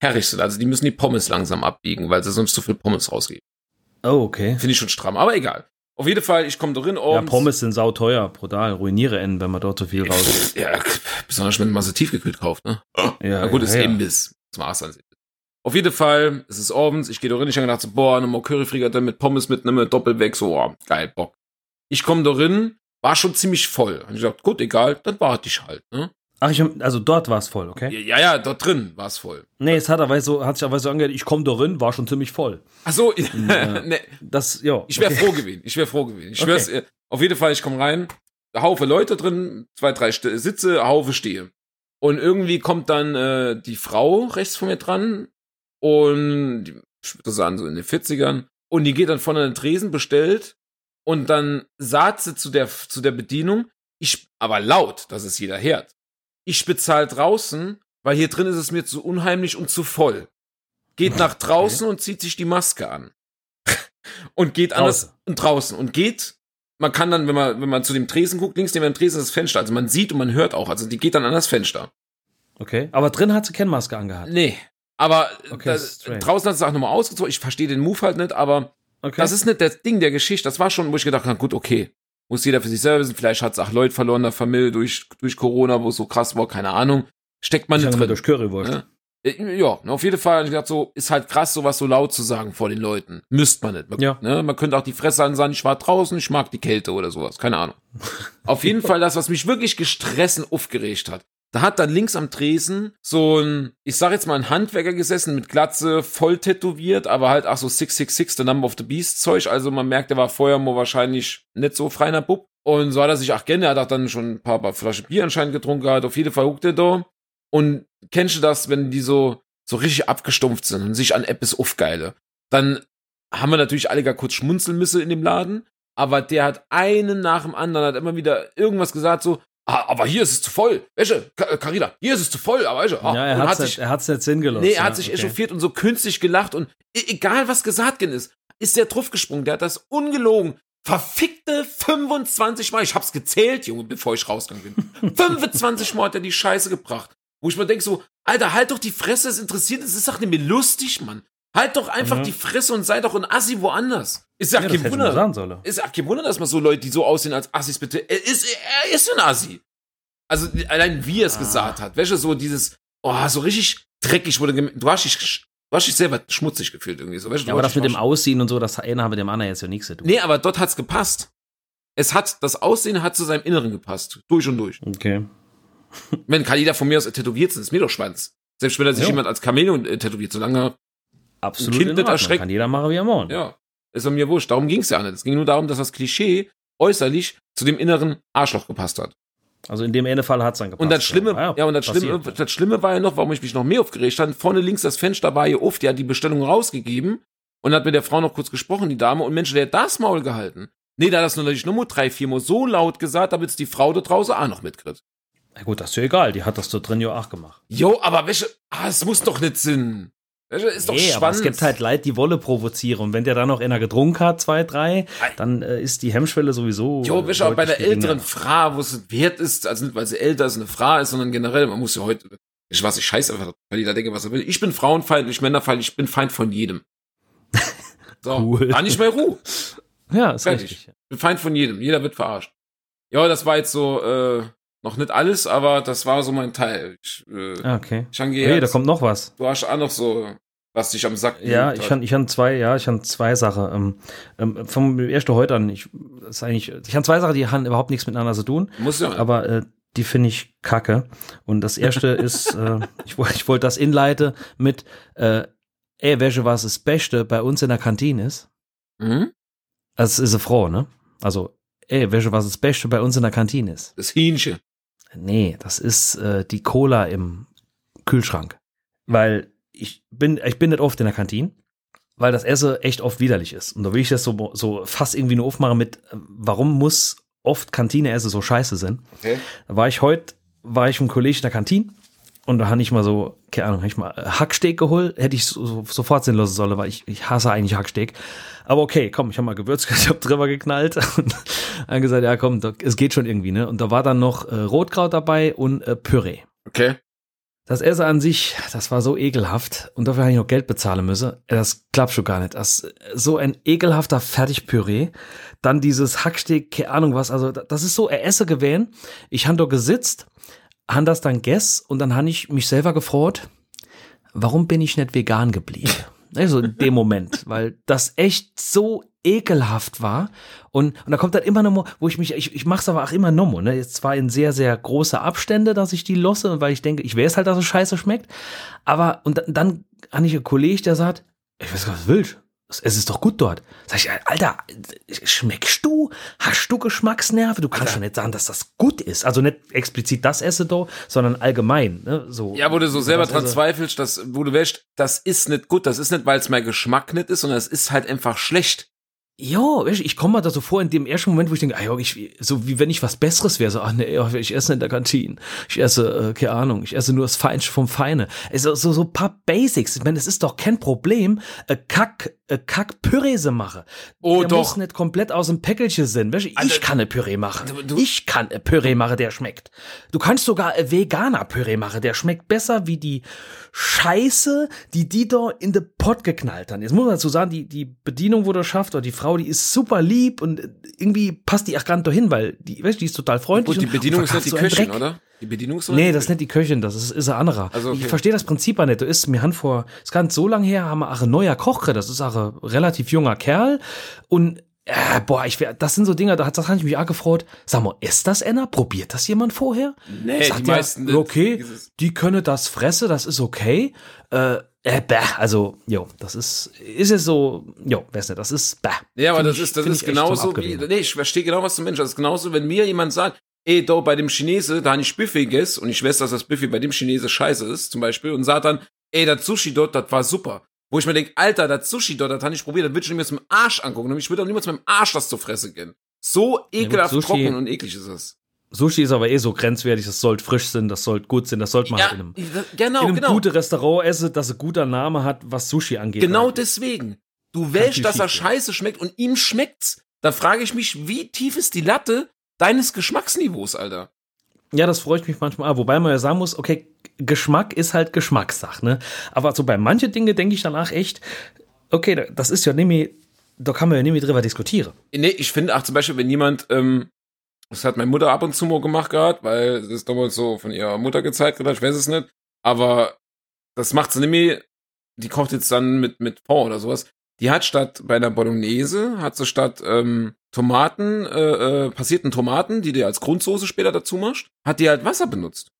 herrig sind. Also die müssen die Pommes langsam abbiegen, weil sie sonst zu viel Pommes rausgeben. Oh, okay. Finde ich schon stramm, aber egal. Auf jeden Fall, ich komme drin Ja. Pommes sind sauteuer, brutal. Ruiniere enden, wenn man dort so viel raus. Ja, besonders wenn man sie tiefgekühlt kauft, ne? Ja, Na gut, ist ja, ja. Imbiss. Das war's dann. Auf jeden Fall, es ist abends, ich gehe da rein, ich habe gedacht so, boah, nochmal Curryfrikadelle mit Pommes mitnehmen, doppelweg, so, oh, geil, Bock. Ich komme da rein, war schon ziemlich voll. Hab ich gesagt, gut, egal, dann warte ich halt, ne? Ach, ich, also dort war es voll, okay? Ja, ja, dort drin war es voll. Nee, es hat aber so, hat sich aber so angehört, ich komme darin, war schon ziemlich voll. Ach so, äh, ne, Das, ja. ich wäre okay. froh gewesen, ich wäre froh gewesen. Ich Okay. schwör's, äh, auf jeden Fall, ich komme rein, Haufe Leute drin, zwei, drei Sitze, Haufe stehe. Und irgendwie kommt dann äh, die Frau rechts von mir dran und die, ich würde sagen, so in den 40ern. Und die geht dann von an den Tresen bestellt und dann sagt sie zu der, zu der Bedienung, ich, aber laut, dass es jeder hört. Ich bezahle draußen, weil hier drin ist es mir zu unheimlich und zu voll. Geht nach draußen und zieht sich die Maske an. und geht anders Draußen. und draußen und geht. Man kann dann, wenn man, wenn man zu dem Tresen guckt, links neben dem Tresen ist das Fenster. Also man sieht und man hört auch. Also die geht dann an das Fenster. Okay. Aber drin hat sie keine Maske angehabt. Nee. Aber Okay, da, strange. draußen hat sie auch nochmal ausgezogen. Ich verstehe den Move halt nicht, aber Okay. das ist nicht das Ding der Geschichte. Das war schon, wo ich gedacht habe, gut, okay. Muss jeder für sich selber wissen. Vielleicht hat es auch Leute verloren in der Familie durch, durch Corona, wo es so krass war, keine Ahnung. Steckt man ich nicht drin. durch Currywurst. Ja. Äh, Ja, auf jeden Fall ich gedacht, so ist halt krass, sowas so laut zu sagen vor den Leuten. Müsst man nicht. Man, Ja. ne? man könnte auch die Fresse an sagen, ich war draußen, ich mag die Kälte oder sowas. Keine Ahnung. auf jeden Fall das, was mich wirklich gestresst und aufgeregt hat. Da hat dann links am Tresen so ein, ich sag jetzt mal, ein Handwerker gesessen mit Glatze, voll tätowiert, aber halt auch so 666, the number of the beast Zeug. Also man merkt, der war vorher mal wahrscheinlich nicht so freiner Bub. Und so hat er sich auch gerne, er hat auch dann schon ein paar, paar Flaschen Bier anscheinend getrunken gehabt. Auf jeden Fall huckt er da. Und kennst du das, wenn die so, so richtig abgestumpft sind und sich an etwas aufgeile? Dann haben wir natürlich alle gar kurz schmunzeln müssen in dem Laden. Aber der hat einen nach dem anderen, hat immer wieder irgendwas gesagt, so, ah, aber hier ist es zu voll. Welche? Carina, hier ist es zu voll, aber welche? Ah, Ja, er und hat's nicht, er hat's nicht Sinn gelassen. Nee, er hat ja, sich okay. echauffiert und so künstlich gelacht und e- egal was gesagt ist, ist der drauf gesprungen. Der hat das ungelogen. Verfickte 25 Mal. Ich hab's gezählt, Junge, bevor ich rausgegangen bin. 25 Mal hat er die Scheiße gebracht. Wo ich mir denk so, Alter, halt doch die Fresse, es interessiert, es ist doch nicht mehr lustig, Mann. Halt doch einfach Mhm. die Fresse und sei doch ein Assi woanders. Ist ja, Ja, kein Wunder. Ist ja kein Wunder, dass man so Leute, die so aussehen als Assis, bitte. Er ist, er ist ein Assi. Also allein wie er es Ah. gesagt hat. Welche so dieses, oh, so richtig dreckig wurde. Du hast dich, du hast dich selber schmutzig gefühlt irgendwie so. Weißt, Ja, aber das mit dem Aussehen und so, das eine hat mit dem anderen jetzt ja nichts zu tun. Nee, aber dort hat's gepasst. Es hat, das Aussehen hat zu seinem Inneren gepasst. Durch und durch. Okay. Wenn kann jeder von mir aus tätowiert sind, ist mir doch Schwanz. Selbst wenn er sich Jo. jemand als Chamäleon äh, tätowiert, solange, Absolut. Kind in Ordnung. erschrecken. Kann jeder machen, wie er mag. ja, ist an mir wurscht. Darum ging's ja nicht. Es ging nur darum, dass das Klischee äußerlich zu dem inneren Arschloch gepasst hat. Also in dem Fall hat's dann gepasst. Und das Schlimme, ja, ja, und das Schlimme, das Schlimme war ja noch, warum ich mich noch mehr aufgeregt habe. Vorne links das Fenster war hier oft, die hat die Bestellung rausgegeben und hat mit der Frau noch kurz gesprochen, die Dame, und Mensch, der hat das Maul gehalten. Nee, da hat das nur natürlich nur mal drei, vier Mal so laut gesagt, damit es die Frau da draußen auch noch mitkriegt. Na gut, das ist ja egal. Die hat das da drin ja auch gemacht. Jo, aber welche, ah, es muss doch nicht Sinn. Welche ist doch Nee, aber spannend. es gibt halt Leute, die Wolle provozieren. Und wenn der dann noch einer getrunken hat, zwei, drei, dann äh, ist die Hemmschwelle sowieso. Jo, welche auch bei der geringer. älteren Frau, wo es wert ist, also nicht, weil sie älter ist, eine Frau ist, sondern generell, man muss ja heute, ich weiß, ich scheiße einfach, weil jeder denke, was er will. Ich bin frauenfeindlich, männerfeindlich, ich bin Feind von jedem. So, Cool. war nicht mehr Ruhe. Ja, ist Fertig. richtig. bin Feind von jedem. Jeder wird verarscht. Ja, das war jetzt so, äh, noch nicht alles, aber das war so mein Teil. Ich, äh, Ah, okay. Changi, Hey, da kommt noch was. du hast auch noch so was dich am Sack Ja, ich han, ich han zwei, ja, ich han zwei Sachen. Ähm, ähm, vom ersten heute an, ich, das ist eigentlich, ich han zwei Sachen, die haben überhaupt nichts miteinander zu tun, Muss ja. aber äh, die finde ich kacke. Und das erste ist, äh, ich wollte ich wollte das inleiten mit, äh, ey, welche was das Beste bei uns in der Kantine ist? Mhm. Also, es ist eine Frau, ne? Also, ey, welche was das Beste bei uns in der Kantine ist? Das Hähnchen. Nee, das ist äh, die Cola im Kühlschrank. Weil ich bin, ich bin nicht oft in der Kantine, weil das Essen echt oft widerlich ist. Und da will ich das so, so fast irgendwie nur aufmachen mit, äh, warum muss oft Kantine-Essen so scheiße sein? Okay. Da war ich heute, war ich einem Kollegen in der Kantine und da habe ich mal so, keine Ahnung, hab ich mal äh, Hacksteak geholt, hätte ich so, so, sofort sehen lassen sollen, weil ich, ich hasse eigentlich Hacksteak. Aber okay, komm, ich habe mal Gewürzketchup drüber geknallt und dann gesagt, ja komm, da, es geht schon irgendwie, ne? Und da war dann noch äh, Rotkraut dabei und äh, Püree. Okay. Das Essen an sich, das war so ekelhaft und dafür habe ich noch Geld bezahlen müssen. Das klappt schon gar nicht. Das, so ein ekelhafter Fertigpüree. Dann dieses Hacksteak, keine Ahnung was. Also das ist so, er esse gewähnt. Ich han da gesitzt, han das dann gess und dann han ich mich selber gefreut, warum bin ich nicht vegan geblieben? Also in dem Moment, weil das echt so ekelhaft war. Und, und da kommt dann immer noch mal, wo ich mich, ich, ich mach's aber auch immer nochmal, ne? Jetzt zwar in sehr, sehr große Abstände, dass ich die losse, weil ich denke, ich weiß halt, dass es scheiße schmeckt. Aber, und dann, dann habe ich einen Kollegen, der sagt, ich weiß gar nicht, was willst. Es ist doch gut dort. Sag ich, Alter, schmeckst du? Hast du Geschmacksnerven? Du kannst schon nicht sagen, dass das gut ist. Also nicht explizit das esse da, sondern allgemein. Ne? So, Ja, wo du so selber das dran Essen- zweifelst, dass, wo du weißt, das ist nicht gut, das ist nicht, weil es mein Geschmack nicht ist, sondern es ist halt einfach schlecht. Ja, ich komme mir da so vor in dem ersten Moment, wo ich denke, ah, ja, ich, so wie wenn ich was Besseres wäre, so, ach nee, ich esse in der Kantine. Ich esse, äh, keine Ahnung, ich esse nur das Feinste vom Feine. Also so, so paar Basics. Ich meine, es ist doch kein Problem, äh, Kack, äh, Kack-Püreese mache. Oh, der doch. muss nicht komplett aus dem Päckelchen sein. Weißt ich Alter, kann eine Püree machen. du- ich kann eine Püree machen, der schmeckt. Du kannst sogar eine veganer Püree machen, der schmeckt besser wie die Scheiße, die die da in den Pott geknallt haben. Jetzt muss man dazu sagen, die, die Bedienung, wo du schafft, oder die Frau, die ist super lieb und irgendwie passt die auch gar nicht dahin, weil die, weißt, die ist total freundlich. Gut, die und- Bedienung und ist nicht die so Köchin, oder? Die Bedienung ist Nee, das ist nicht die Köchin, das ist, ist ein anderer. Also, okay. Ich verstehe das Prinzip auch nicht. Du ist, mir haben vor, ist gar nicht so lange her, haben wir auch ein neuer Koch, gekriegt. das ist auch ein relativ junger Kerl. Und, äh, boah, ich wär, das sind so Dinge, da hat, das ich mich auch gefreut. Sag mal, ist das einer? Probiert das jemand vorher? Nee, Sagt die der, meisten. okay, dieses- die können das fresse, das ist okay. Äh, äh, bäh, also, jo, das ist, ist es so, jo, weiß nicht, das ist, bäh. Ja, aber das ist, das ist genauso wie, nee, ich verstehe genau, was du meinst. Das ist genauso, wenn mir jemand sagt, ey, do, bei dem Chinese, da habe ich Buffet gegessen und ich weiß, dass das Buffet bei dem Chinese scheiße ist, zum Beispiel, und sagt dann, ey, das Sushi dort, das war super. Wo ich mir denke, Alter, das Sushi dort, das habe ich probiert, das würde ich mir zum Arsch angucken. Und ich würde auch niemals mit dem Arsch das zu fressen gehen. So ekelhaft Sushi- trocken und eklig ist es. Sushi ist aber eh so grenzwertig, das sollte frisch sein, das sollte gut sein, das sollte man Ja, halt in einem, genau, in einem genau. guten Restaurant essen, das ein guter Name hat, was Sushi angeht. Genau Weil- deswegen. Du wählst, dass er scheiße schmeckt und ihm schmeckt's. Da frage ich mich, wie tief ist die Latte deines Geschmacksniveaus, Alter? Ja, das freut mich manchmal. auch. Wobei man ja sagen muss, okay, Geschmack ist halt Geschmackssache, ne? Aber so bei manchen Dingen denke ich danach echt, okay, da- das ist ja mehr, da kann man ja mehr drüber diskutieren. Nee, ich finde auch zum Beispiel, wenn jemand, ähm, das hat meine Mutter ab und zu mal gemacht gehabt, weil das ist damals so von ihrer Mutter gezeigt wird, ich weiß es nicht, aber das macht sie mehr, die kocht jetzt dann mit, mit Fond oder sowas. Die hat statt bei einer Bolognese, hat sie statt ähm, Tomaten, äh, äh, passierten Tomaten, die du als Grundsoße später dazu machst, hat die halt Wasser benutzt.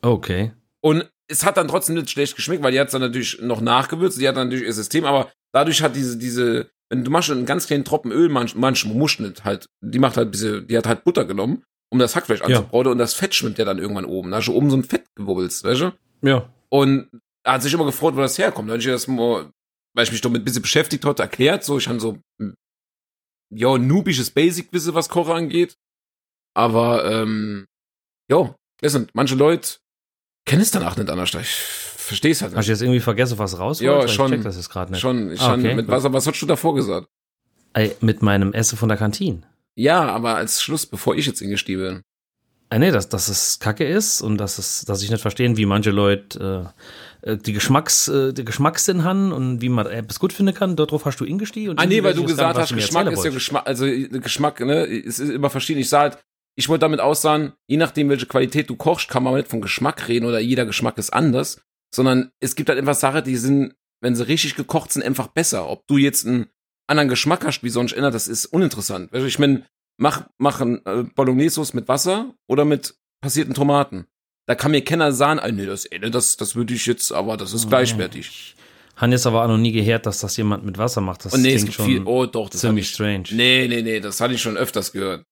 Okay. Und es hat dann trotzdem nicht schlecht geschmeckt, weil die hat dann natürlich noch nachgewürzt, die hat dann natürlich ihr System, aber dadurch hat diese, diese, wenn du machst einen ganz kleinen Tropfen Öl, manch, manch musst nicht halt, die macht halt diese, die hat halt Butter genommen, um das Hackfleisch Ja. anzubraten und das Fett schwimmt ja dann irgendwann oben. Da hast du oben so ein Fett gewubbelst, weißt du? Ja. Und er hat sich immer gefreut, wo das herkommt. Da hab ich das mal, weil ich mich damit ein bisschen beschäftigt hatte, erklärt, so, ich habe so, hm, ja, noobisches Basic-Wissen, was Koche angeht. Aber, ähm, jo, listen, manche Leute kennen es danach nicht anders. Ich verstehe es halt Hast du jetzt irgendwie vergessen, was raus Ja, schon. Ich check das jetzt gerade nicht. Schon, ich Ah, schon, okay, mit was, was hast du davor gesagt? Ey, mit meinem Essen von der Kantine. Ja, aber als Schluss, bevor ich jetzt ingestiebe. Ah, nee, dass, dass es Kacke ist und dass es, dass ich nicht verstehen, wie manche Leute äh, äh, die Geschmacks, äh, die Geschmackssinn haben und wie man etwas gut finden kann. Darauf hast du ingestiegen. und Ah, nee, weil du gesagt hast, Geschmack ist ja. Geschmack, also äh, Geschmack, ne, es ist immer verschieden. Ich sag halt, ich wollte damit aussagen, je nachdem, welche Qualität du kochst, kann man nicht von Geschmack reden oder jeder Geschmack ist anders, sondern es gibt halt einfach Sachen, die sind wenn sie richtig gekocht sind, einfach besser. Ob du jetzt einen anderen Geschmack hast, wie sonst immer, das ist uninteressant. Ich meine, mach, mach ein äh, Bolognese mit Wasser oder mit passierten Tomaten. Da kann mir keiner sagen, ah, nee, das, nee, das, das würde ich jetzt, aber das ist gleichwertig. Han jetzt aber auch noch nie gehört, dass das jemand mit Wasser macht. Das Und nee, es gibt schon viel, oh doch, das ziemlich ich, strange. nee, nee, nee, das hatte ich schon öfters gehört.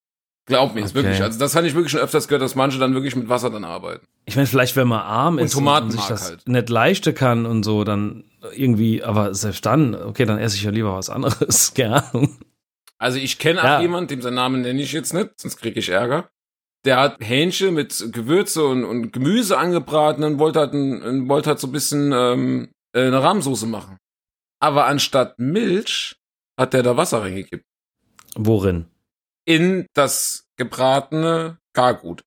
Glaub mir, ist Okay. wirklich, also das hatte ich wirklich schon öfters gehört, dass manche dann wirklich mit Wasser dann arbeiten. Ich meine, vielleicht, wenn man arm Und ist Tomatenmark sich das halt. nicht leisten kann und so, dann irgendwie, aber selbst dann, okay, dann esse ich ja lieber was anderes, keine Ahnung. Also ich kenne auch Ja. jemanden, dem seinen Namen nenne ich jetzt nicht, sonst kriege ich Ärger. Der hat Hähnchen mit Gewürze und, und Gemüse angebraten und wollte halt, ein, ein- wollte halt so ein bisschen ähm, äh, eine Rahmsoße machen. Aber anstatt Milch hat der da Wasser reingekippt. Worin? In das gebratene Gargut.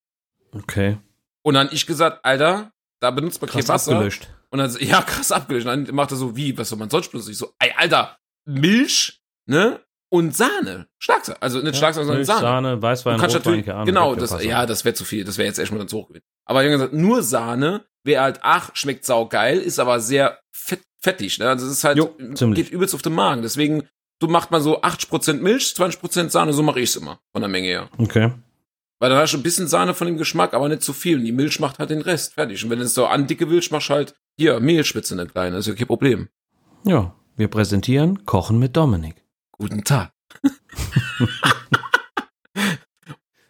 Okay. Und dann ich gesagt, Alter, da benutzt man kein Krass Wasser. abgelöscht. Und dann, ja, krass abgelöscht. Und dann macht er so, wie, was soll man sonst benutzen? Ich so, ey, Alter, Milch, ne? Und Sahne. Schlagsahne. Also nicht Schlagsahne, sondern Milch, Sahne. Sahne, Weißwein, kannst Rotwein, keine Ahnung. genau, das, Wasser. ja, das wäre zu viel, das wäre jetzt erstmal dann zu hoch gewesen. Aber ich hab gesagt, nur Sahne wäre halt, ach, schmeckt saugeil, ist aber sehr fett, fettig, ne? Also es ist halt, Jo, geht übelst auf den Magen. Deswegen, du macht mal so 80% Milch, 20% Sahne, so mache ich's immer, von der Menge her. Okay. Weil dann hast du ein bisschen Sahne von dem Geschmack, aber nicht zu viel. Und die Milch macht halt den Rest, fertig. Und wenn du es so an dicke willst, machst halt, hier, Mehlspitze eine kleine, ist ja kein Problem. Ja, wir präsentieren Kochen mit Dominik. Guten Tag.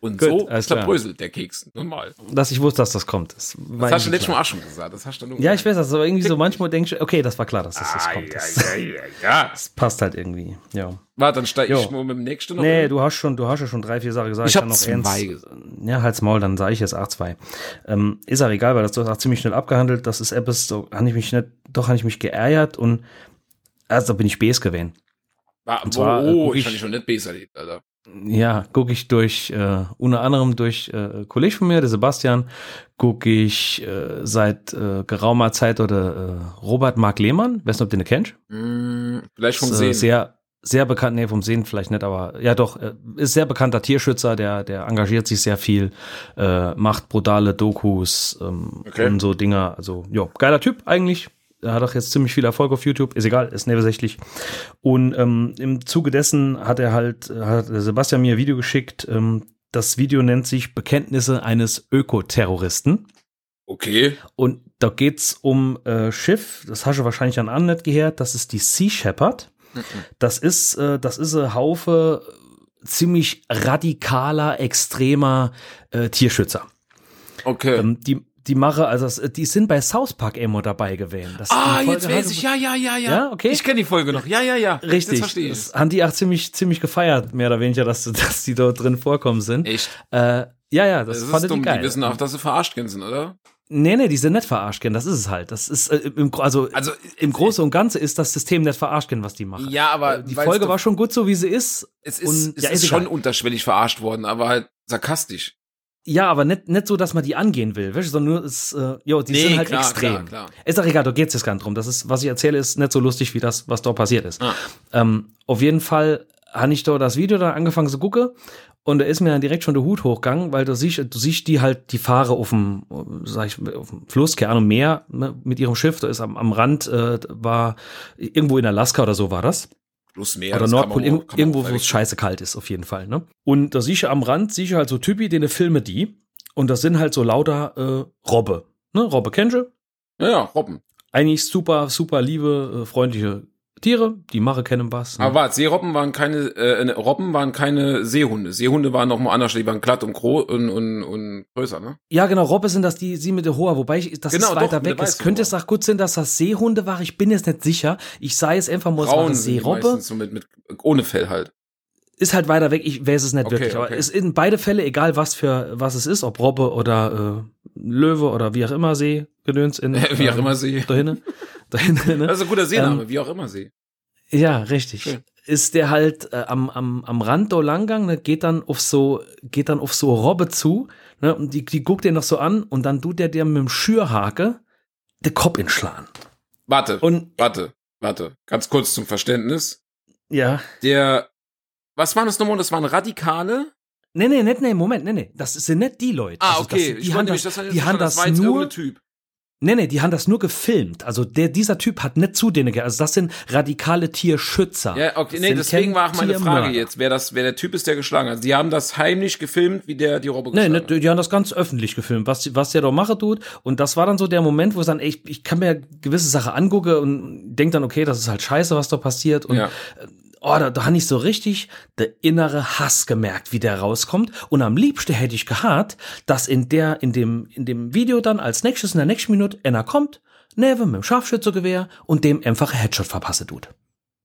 Und Gut, so zerbröselt der Keks, normal. Dass ich wusste, dass das kommt. Das, Das hast du letztes Mal auch schon gesagt. Das hast du nur. Ja, ich weiß das, aber irgendwie so manchmal denke ich, okay, das war klar, dass das, das Ah, kommt. ja, Das, ja, ja, ja. das passt halt irgendwie, ja. Warte, dann steige ich mal mit dem nächsten noch. Nee, hin. du hast schon, du hast ja schon drei, vier Sachen gesagt. Ich hab kann noch zwei eins- gesagt. Ja, halt's Maul, dann sage ich jetzt auch zwei. Ähm, ist auch egal, weil das ist auch ziemlich schnell abgehandelt. Das ist etwas, so habe ich mich nicht, doch habe ich mich geärgert und also da bin ich Bs gewesen. War, und zwar, äh, oh, ich ich- schon nicht besser, erlebt, Alter. Ja, gucke ich durch, äh, unter anderem durch äh, Kollege von mir, der Sebastian, gucke ich äh, seit äh, geraumer Zeit oder äh, Robert Mark Lehmann, weiß nicht, ob du den kennst. Hm, vielleicht vom Ist, äh, Sehen. Sehr, sehr bekannt, nee, vom Sehen vielleicht nicht, aber ja doch, äh, ist sehr bekannter Tierschützer, der, der engagiert sich sehr viel, äh, macht brutale Dokus ähm, Okay. und so Dinger. Also, ja, geiler Typ eigentlich. Er hat auch jetzt ziemlich viel Erfolg auf YouTube, ist egal, ist nebensächlich. Und ähm, im Zuge dessen hat er halt, hat Sebastian mir ein Video geschickt. Ähm, das Video nennt sich Bekenntnisse eines Ökoterroristen. Okay. Und da geht's um äh, Schiff, das hast du wahrscheinlich an anderen nicht gehört, das ist die Sea Shepherd. Das ist, äh, das ist ein Haufe äh, ziemlich radikaler, extremer äh, Tierschützer. Okay. Ähm, die, die mache, also das, die sind bei South Park immer dabei gewesen. Das, ah, die jetzt weiß ich. Ja, ja, ja, ja. Ja, okay. Ich kenne die Folge noch. Ja, ja, ja. Richtig. Jetzt verstehe ich. Das haben die auch ziemlich, ziemlich gefeiert, mehr oder weniger, dass, dass die dort drin vorkommen sind. Echt? Äh, ja, ja, das, Das, fand ist die dumm. geil. Die wissen auch, dass sie verarscht sind, oder? Nee, nee, die sind nicht verarscht gern, das ist es halt. Das ist, äh, im, also, Also, im Großen und Ganzen ist das System nicht verarscht gern, was die machen. Ja, aber die weil's Folge war schon gut so, wie sie ist. Es ist, und- es ja, ist ist schon unterschwellig verarscht worden, aber halt sarkastisch. Ja, aber nicht, nicht so, dass man die angehen will, weißt du, sondern nur, es, äh, jo, die Nee, sind halt klar, extrem. klar, klar. Ist doch egal, da geht's jetzt gar nicht drum. Das ist, was ich erzähle, ist nicht so lustig, wie das, was dort passiert ist. Ah. Ähm, auf jeden Fall habe ich da das Video dann angefangen zu gucken und da ist mir dann direkt schon der Hut hochgegangen, weil du siehst, du siehst die halt, die Fahrer auf dem, sag ich, auf dem Fluss, keine Ahnung, Meer ne, mit ihrem Schiff, da ist am, am Rand, äh, war irgendwo in Alaska oder so war das. Plus mehr. Oder Nordpol, man irgendwo, auch wo es scheiße kalt ist, auf jeden Fall, ne? Und da siehst du am Rand, siehst du halt so Typi, den filme die. Und das sind halt so lauter äh, Robbe. Ne? Robbe kennst du? Ja, ja, Robben. Eigentlich super, super liebe, äh, freundliche Tiere. Die mache kennen was. Ne? Aber warte, Seerobben waren keine, äh, ne, Robben waren keine Seehunde. Seehunde waren noch mal anders, die waren glatt und, gro und, und, und größer, ne? ja, genau, Robbe sind das die, sie mit der Hoher, wobei ich, das Genau, ist doch, weiter der weg. Es könnte es auch gut sein, dass das Seehunde war. Ich bin jetzt nicht sicher. Ich sei es einfach mal, es war Seerobbe. so mit, mit, ohne Fell halt. ist halt weiter weg, ich weiß es nicht Okay, wirklich. Aber okay. ist in beide Fälle, egal was für was es ist, ob Robbe oder äh, Löwe oder wie auch immer See, Gedöns in Wie auch ähm, immer See. dahin. dahin ne? Das ist ein guter Seename, Ähm, wie auch immer See. Ja, richtig. Schön. Ist der halt äh, am, am, am Rand da langgang, ne, geht dann auf so, geht dann auf so Robbe zu, ne, und die, die guckt den noch so an und dann tut der dir mit dem Schürhake den Kopf inschlagen. Warte, Und warte, warte. Ganz kurz zum Verständnis. ja, Der, was waren das nochmal? Das waren Radikale? nee, nee, nicht, nee, Moment, nee, nee, das sind nicht die Leute. Ah, Also okay. Das, ich die haben meinte das, das, die haben das das war jetzt nur, Typ. Nee, nee, die haben das nur gefilmt. Also der, dieser Typ hat nicht zu denen, also das sind radikale Tierschützer. Ja, okay, nee, deswegen war auch meine Frage jetzt, wer das, wer der Typ ist, der geschlagen hat. Die haben das heimlich gefilmt, wie der die Robbe Nee, geschlagen hat. die haben das ganz öffentlich gefilmt, was, was der da mache tut. Und das war dann so der Moment, wo ich dann, ey, ich, ich kann mir gewisse Sachen angucke und denk dann, okay, das ist halt scheiße, was da passiert. Und Ja. Oh, da, da habe ich so richtig der innere Hass gemerkt, wie der rauskommt. Und am liebsten hätte ich gehabt, dass in der, in dem, in dem Video dann als nächstes in der nächsten Minute einer kommt, Neve mit dem Scharfschützegewehr und dem einfache Headshot verpasse tut.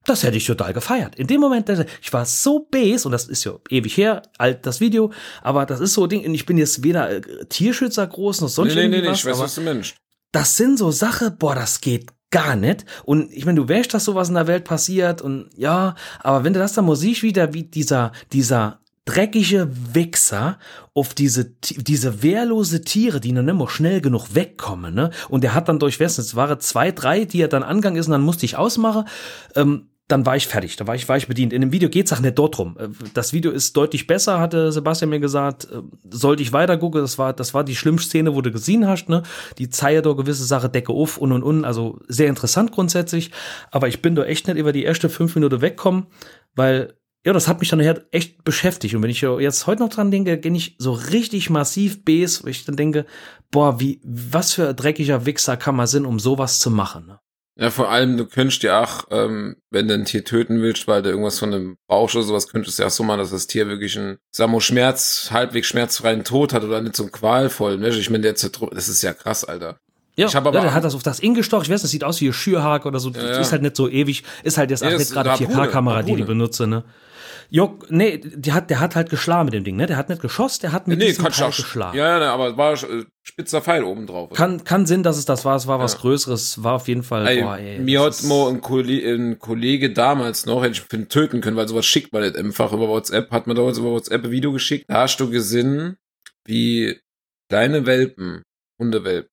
Das hätte ich total gefeiert. In dem Moment, ich war so bes, und das ist ja ewig her, alt das Video, aber das ist so ein Ding, und ich bin jetzt weder äh, Tierschützer groß noch sonst Nee, nee, nee, was, ich weiß, was du meinst. das sind so Sachen, boah, das geht gar nicht. Und ich meine, du weißt, dass sowas in der Welt passiert und ja, aber wenn du das dann siehst, wieder wie dieser, dieser dreckige Wichser auf diese, diese wehrlose Tiere, die noch mal schnell genug wegkommen, ne? Und der hat dann durchwessen, es waren zwei, drei, die er dann angegangen ist und dann musste ich ausmachen. Ähm, dann war ich fertig, da war ich, war ich bedient. In dem Video geht's auch nicht dort drum. Äh, Das Video ist deutlich besser, hatte Sebastian mir gesagt. Äh, Sollte ich weiter gucken, das war, das war die schlimmste Szene, wo du gesehen hast, ne? Die Zeier da gewisse Sache decke auf und und und. Also sehr interessant grundsätzlich. Aber ich bin da echt nicht über die erste fünf Minuten wegkommen, weil, ja, das hat mich dann echt beschäftigt. Und wenn ich jetzt heute noch dran denke, bin ich so richtig massiv bes, wo ich dann denke, boah, wie, was für ein dreckiger Wichser kann man sein, um sowas zu machen, ne? Ja, vor allem, du könntest ja auch, ähm, wenn du ein Tier töten willst, weil du irgendwas von einem brauchst oder sowas, könntest du ja auch so machen, dass das Tier wirklich einen, sagen wir, Schmerz, halbwegs schmerzfreien Tod hat oder nicht so einen qualvollen. Weißt du, Ich meine, der zertru- das ist ja krass, Alter. Ja, Ich hab aber ja, der hat das auf das Ing gestochen. Ich weiß, das sieht aus wie ein Schürhake oder so. Ja, ja. ist halt nicht so ewig. Ist halt jetzt auch nicht gerade Harpune, 4K-Kamera, die ich Harpune. benutze, ne? Jo, nee, die hat, der hat halt geschlagen mit dem Ding, ne? Der hat nicht geschossen, der hat mit Nee, diesem auch, geschlagen. ja, ja, aber war äh, spitzer Pfeil oben drauf. Kann, kann Sinn, dass es das war. Es war was. Größeres. War auf jeden Fall, Ey, boah, ey. mir hat mal ein, Kolle ein Kollege damals noch, hätte ich ihn töten können, weil sowas schickt man nicht einfach über WhatsApp, hat man damals über WhatsApp ein Video geschickt. Da hast du gesehen, wie kleine Welpen, Hundewelpen.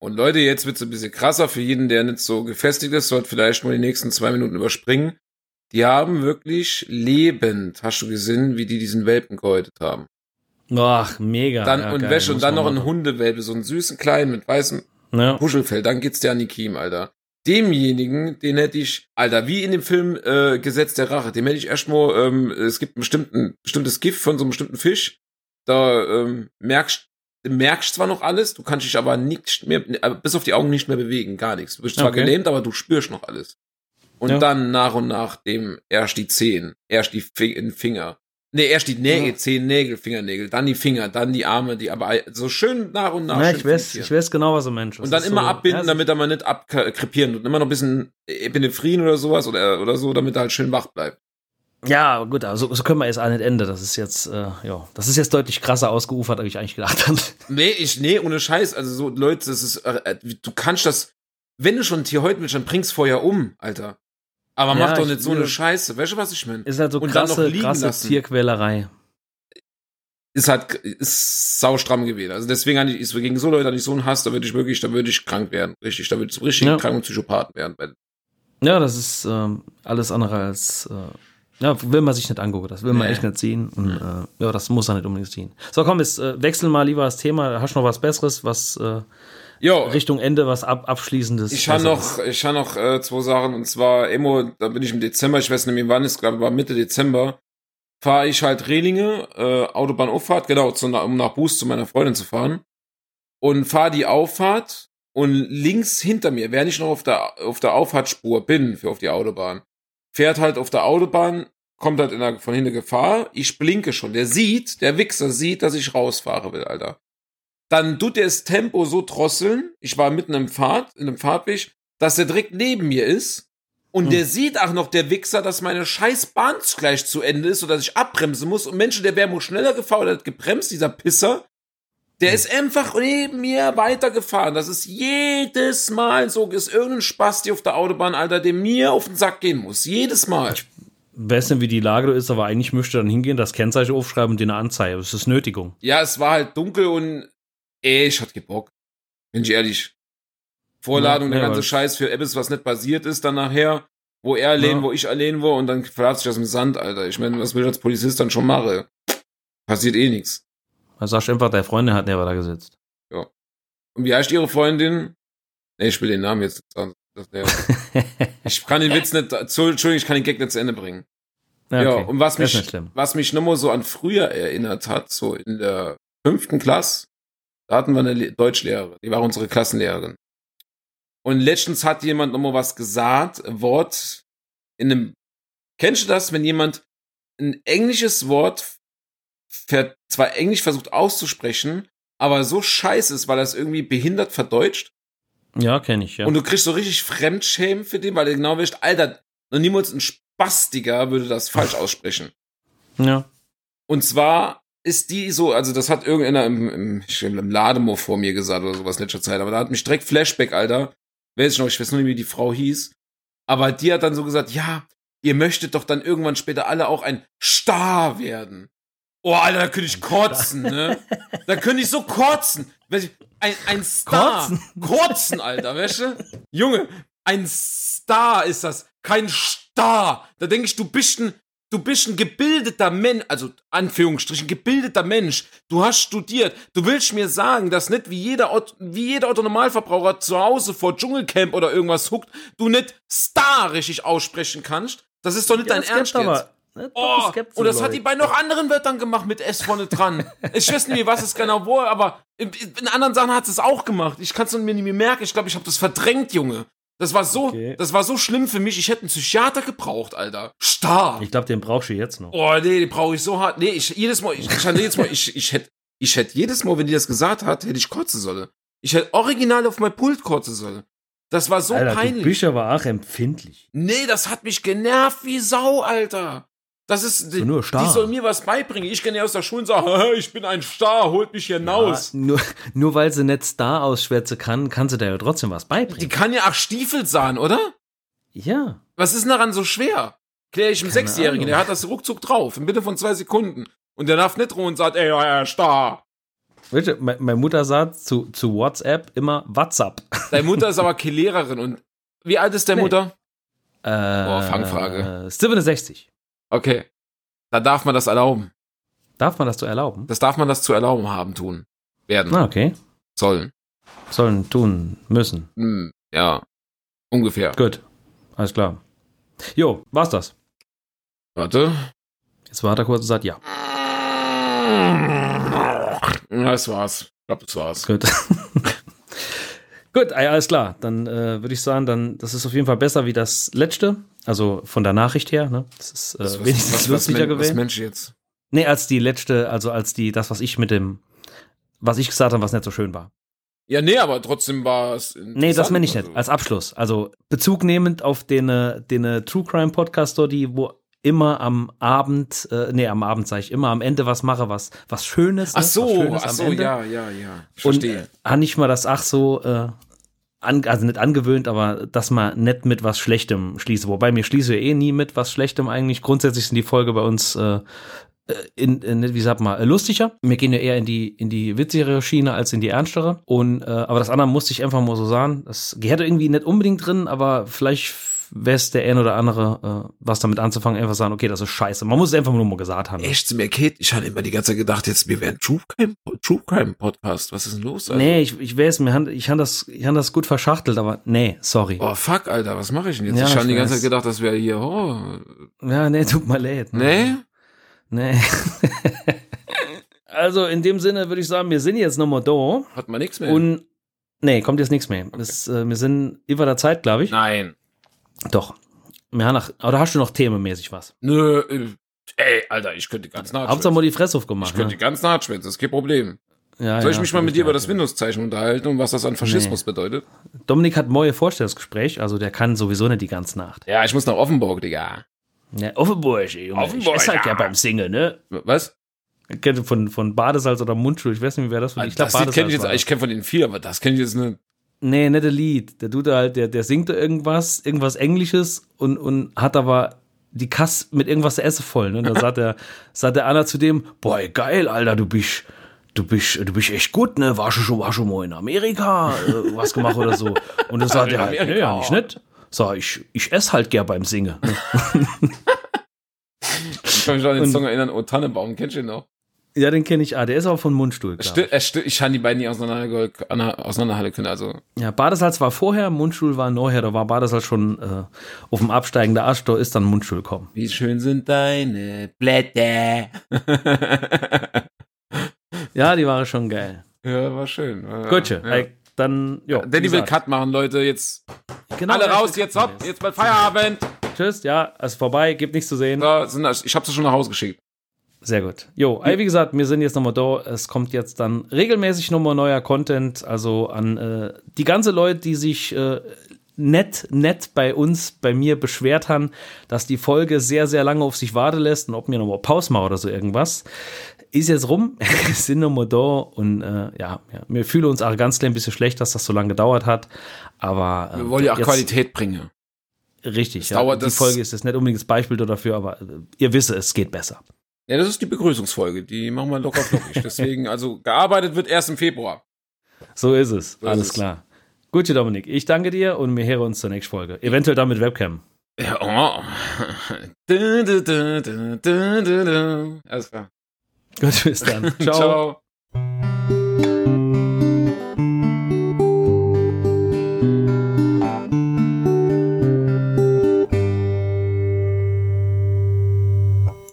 Und Leute, jetzt wird's ein bisschen krasser für jeden, der nicht so gefestigt ist, sollte vielleicht mal die nächsten zwei Minuten überspringen. Die haben wirklich lebend, hast du gesehen, wie die diesen Welpen gehäutet haben. Ach, mega. Dann ja, und geil, Wäsche und dann noch ein. Hundewelpe, so einen süßen kleinen mit weißem Ja. Puschelfeld, dann geht's dir an die Kiem, Alter. Demjenigen, den hätte ich, Alter, wie in dem Film äh, Gesetz der Rache, dem hätte ich erstmal, ähm, es gibt ein bestimmten, bestimmtes Gift von so einem bestimmten Fisch, da ähm, merkst du merkst zwar noch alles, du kannst dich aber nicht mehr, äh, bis auf die Augen nicht mehr bewegen, gar nichts. Du bist zwar Okay. gelähmt, aber du spürst noch alles. Und Ja. dann nach und nach dem erst die Zehen, erst die Fi in Finger. Nee, erst die Nägel, Ja. Zehen, Nägel, Fingernägel, dann die Finger, dann die Arme, die aber so schön nach und nach. Ja, ich weiß, ich weiß genau, was du meinst. Das Und dann ist immer so, abbinden, ja, damit er mal nicht abkrepieren und immer noch ein bisschen Epinephrine oder sowas oder, oder so, damit er halt schön wach bleibt. Ja, gut, aber so, so können wir jetzt auch nicht enden. Das ist jetzt, äh, ja, das ist jetzt deutlich krasser ausgeufert, als ich eigentlich gedacht habe. Nee, ich, nee, ohne Scheiß. Also so, Leute, das ist, äh, äh, du kannst das, wenn du schon ein Tier heute willst, dann bring's vorher um, Alter. Aber Ja, mach doch ich nicht so eine Scheiße. Weißt du, was ich meine? Ist halt so Und dann noch krasse, krasse lassen. Tierquälerei. Ist halt, ist saustramm gewesen. Also deswegen hatte ich, ist gegen so Leute hatte ich so einen Hass, da würde ich wirklich, da würde ich krank werden. Richtig, da würde ich so richtig Ja. krank und Psychopathen werden. Ja, das ist ähm, alles andere als, äh, ja, will man sich nicht angucken. Das will man Nee. echt nicht sehen. Und äh, ja, das muss er nicht unbedingt sehen. So, komm, jetzt äh, wechseln mal lieber das Thema. Hast du noch was Besseres, was äh, jo, Richtung Ende, was ab, Abschließendes? Ich habe noch, ich habe noch äh, zwei Sachen und zwar Emo, da bin ich im Dezember, ich weiß nicht mehr wann es glaube war Mitte Dezember, fahre ich halt Rehlinge, äh, Autobahnauffahrt, genau, zu, um nach Boost zu meiner Freundin zu fahren und fahre die Auffahrt und links hinter mir, während ich noch auf der auf der Auffahrtspur bin für auf die Autobahn, fährt halt auf der Autobahn, kommt halt in der, von hinten Gefahr, ich blinke schon, der sieht, der Wichser sieht, dass ich rausfahre will, Alter dann tut er das Tempo so drosseln. Ich war mitten im Pfad, in einem Fahrtweg, dass er direkt neben mir ist. Und Hm. der sieht auch noch, der Wichser, dass meine scheiß Bahn gleich zu Ende ist, sodass ich abbremsen muss. Und Menschen, der wäre wohl schneller gefahren, der hat gebremst, dieser Pisser. Der ist einfach neben mir weitergefahren. Das ist jedes Mal so, ist irgendein Spasti auf der Autobahn, Alter, der mir auf den Sack gehen muss. Jedes Mal. weiß nicht, wie die Lage ist, aber eigentlich möchte er dann hingehen, das Kennzeichen aufschreiben und eine Anzeige. Das ist Nötigung. Ja, es war halt dunkel und ey, ich hatte Bock. Bin ich ehrlich. Vorladung, Ja, der ja, ganze Scheiß für etwas, was nicht passiert ist dann nachher, wo er allein, Ja. wo ich allein war und dann verrat sich das im Sand, Alter. Ich meine, was will ich als Polizist dann schon machen? Passiert eh nichts. Da sagst du einfach, deine Freundin hat neben da gesetzt. Und wie heißt ihre Freundin? Nee, ich will den Namen jetzt ich kann den Witz nicht, Entschuldigung, ich kann den Gag nicht zu Ende bringen. Ja, Ja, okay. und was mich, was mich nochmal so an früher erinnert hat, so in der fünften Klasse, da hatten wir eine Le- Deutschlehrerin, die war unsere Klassenlehrerin. Und letztens hat jemand nochmal was gesagt, ein Wort in einem, kennst du das, wenn jemand ein englisches Wort ver, zwar englisch versucht auszusprechen, aber so scheiße ist, weil er es irgendwie behindert verdeutscht? Ja, kenne ich, ja. Und du kriegst so richtig Fremdschämen für den, weil du genau weißt, Alter, noch niemals ein Spastiker würde das falsch aussprechen. ja. Und zwar ist die so, also das hat irgendeiner im, im, im Lademo vor mir gesagt oder sowas in letzter Zeit, aber da hat mich direkt Flashback, Alter. Weiß ich noch, ich weiß nur nicht, wie die Frau hieß. Aber die hat dann so gesagt, ja, ihr möchtet doch dann irgendwann später alle auch ein Star werden. Oh, Alter, da könnte ich kotzen, ne? Da könnte ich so kotzen. Ein, ein Star. Kotzen? Kotzen, Alter, weißt du? Junge, ein Star ist das, kein Star. Da denke ich, du bist ein, du bist ein gebildeter Mensch, also Anführungsstrichen, gebildeter Mensch. Du hast studiert. Du willst mir sagen, dass nicht wie jeder, Ot- wie jeder Otto-Normalverbraucher zu Hause vor Dschungelcamp oder irgendwas huckt, du nicht Star richtig aussprechen kannst? Das ist doch nicht dein das Ernst jetzt. aber. Ne, Oh, das und das Leute. hat die bei noch anderen Wörtern gemacht mit S vorne dran. Ich weiß nicht mehr, was es genau war, aber in, in anderen Sachen hat es auch gemacht. Ich kann es mir nicht mehr merken. Ich glaube, ich habe das verdrängt, Junge. Das war so, Okay. das war so schlimm für mich. Ich hätte einen Psychiater gebraucht, Alter. Star. Ich glaube, den brauchst du jetzt noch. Oh, nee, den brauche ich so hart. Nee, ich jedes Mal, ich, ich hatte jedes Mal, ich, ich hätte, ich hätte jedes Mal, wenn die das gesagt hat, hätte ich kotzen sollen. Ich hätte original auf mein Pult kotzen sollen. Das war so Alter, peinlich. du bist aber auch empfindlich. Nee, das hat mich genervt wie Sau, Alter. Das ist, die, nur Star. die soll mir was beibringen. Ich kann ja aus der Schule und "Haha, ich bin ein Star, holt mich hier hinaus. Ja, nur, nur weil sie nicht Star ausschwärzen kann, kann sie da ja trotzdem was Die beibringen. kann ja auch Stiefel sahen, oder? Ja. Was ist denn daran so schwer? Klär ich Keine Sechsjährigen, der hat das ruckzuck drauf, in Bitte von zwei Sekunden. Und der darf nicht rum und sagt, ey, ja, Star. Weißt du, me- meine Mutter sagt zu, zu WhatsApp immer WhatsApp. Deine Mutter ist aber keine Lehrerin und wie alt ist deine Nee. Mutter? Äh, Fangfrage. 67. Okay. Da darf man das erlauben. Darf man das so erlauben? Das darf man das zu erlauben haben, tun. Werden. Ah, okay. Sollen. Sollen, tun, müssen. Hm, ja. Ungefähr. Gut. Alles klar. Jo, war's das. Warte. Jetzt war er kurz und sagt ja. Ja, das war's. Ich glaube, das war's. Gut. Gut, ja, alles klar. Dann äh, würde ich sagen, dann das ist auf jeden Fall besser wie das letzte. Also von der Nachricht her, ne? Das ist äh, Was- was- wenigstens was- was lustiger Was gewesen. Mensch jetzt? Nee, als die letzte, also als die, das, was ich mit dem, was ich gesagt habe, was nicht so schön war. Ja, nee, aber trotzdem war es. Nee, das meine ich nicht. Also, Als Abschluss. Also Bezug nehmend auf den, äh, den äh, True Crime Podcast, die wo immer am Abend, äh, nee, am Abend sage ich immer am Ende was mache, was was Schönes. Ach ne? was so, Schönes ach so, ja, ja, ja. Ich Und verstehe. äh, nicht mal das ach so, äh, an, also nicht angewöhnt, aber dass man nicht mit was Schlechtem schließe. Wobei mir schließe eh nie mit was Schlechtem eigentlich. Grundsätzlich sind die Folge bei uns äh, in, in, wie sagt man, äh, lustiger. Wir gehen ja eher in die, in die witzigere Schiene als in die ernstere. Und, äh, aber das andere musste ich einfach mal so sagen. Das gehört irgendwie nicht unbedingt drin, aber vielleicht es der ein oder andere, äh, was damit anzufangen, einfach sagen, okay, das ist scheiße. Man muss es einfach nur mal gesagt haben. Echt, mir Kate, ich hatte immer die ganze Zeit gedacht, jetzt wir wären True Crime, True Crime Podcast. Was ist denn los? Alter? Nee, ich, ich weiß, mir han- ich habe das, ich han das gut verschachtelt, aber nee, sorry. Oh fuck, Alter, was mache ich denn jetzt? Ja, ich habe die ganze weiß. Zeit gedacht, das wäre hier. Oh, Ja, nee, tut mir leid. nee? Nee. also in dem Sinne würde ich sagen, wir sind jetzt nochmal da Hat man nichts mehr. und nee, kommt jetzt nichts mehr. Das, äh, wir sind über der Zeit, glaube ich. Nein. Doch. Haben noch, oder hast du noch themenmäßig was? Nö, äh, ey, Alter, ich könnte ganz nah Hauptsache mal die Fresse aufgemacht. Ich könnte Ne? ganz nah das ist kein Problem. Ja, Soll ich ja, mich mal mit dir über das. Windows-Zeichen unterhalten und was das an Faschismus bedeutet? Dominik hat neue Vorstellungsgespräch, also der kann sowieso nicht die ganze Nacht. Ja, ich muss nach Offenburg, Digga. Ja, Offenburg, ey, Junge. Offenburg, ich esse halt ja. ja beim Singen, ne? Was? Ich kenne Von, von Badesalz oder Mundschuh, ich weiß nicht, wer das von Ich glaube, das kenne ich jetzt, ich kenne von den vier, aber das kenne ich jetzt nicht. Nee, nicht der Lied. Der tut da halt, der, der singt da irgendwas, irgendwas Englisches und, und hat aber die Kasse mit irgendwas zu essen voll. Ne? Und da sagt der, sagt der Anna zu dem, boah, geil, Alter, du bist, du bist, du bist echt gut, ne? Warst du schon, warst schon mal in Amerika, äh, was gemacht oder so? Und dann sagt er halt, nee, ja, nicht. Sag, ich, ich esse halt gern beim Singen. Ich kann mich an den Song erinnern, Oh Tannebaum, kennst du den noch? Ja, den kenne ich. Ah, der ist auch von Mundstuhl. Sti sti ich kann die beiden nicht auseinander, auseinanderhalten können. Also Ja, Badesalz war vorher, Mundstuhl war nachher. Da war Badesalz schon äh, auf dem Absteigen der Ast, da ist dann Mundstuhl gekommen. wie schön sind deine Blätter. Ja, die waren schon geil. ja, war schön. Gut, ja. ey, dann, ja. Danny will Cut machen, Leute. Jetzt genau, alle ja, raus, jetzt hopp, jetzt bald Feierabend. Tschüss, ja, ist vorbei, gibt nichts zu sehen. Da sind, ich habe sie schon nach Hause geschickt. Sehr gut. Jo, ey, wie gesagt, wir sind jetzt nochmal da. Es kommt jetzt dann regelmäßig nochmal neuer Content. Also an äh, die ganze Leute, die sich äh, nett, nett bei uns, bei mir beschwert haben, dass die Folge sehr, sehr lange auf sich warten lässt und ob mir nochmal Pause machen oder so irgendwas. Ist jetzt rum, wir sind nochmal da und äh, ja, ja, wir fühlen uns auch ganz klein bisschen schlecht, dass das so lange gedauert hat. Aber äh, Wir wollen ja auch jetzt- Qualität bringen. Richtig, Es ja. dauert die das- Folge ist jetzt nicht unbedingt das Beispiel dafür, aber äh, ihr wisst, es geht besser. Ja, das ist die Begrüßungsfolge. Die machen wir locker flockig. Deswegen, also gearbeitet wird erst im Februar. So ist es. So ist Alles es. klar. Gut, Dominik, ich danke dir und wir hören uns zur nächsten Folge. Eventuell dann mit Webcam. Ja, oh. du, du, du. Alles klar. Gut, bis dann. Ciao. Ciao.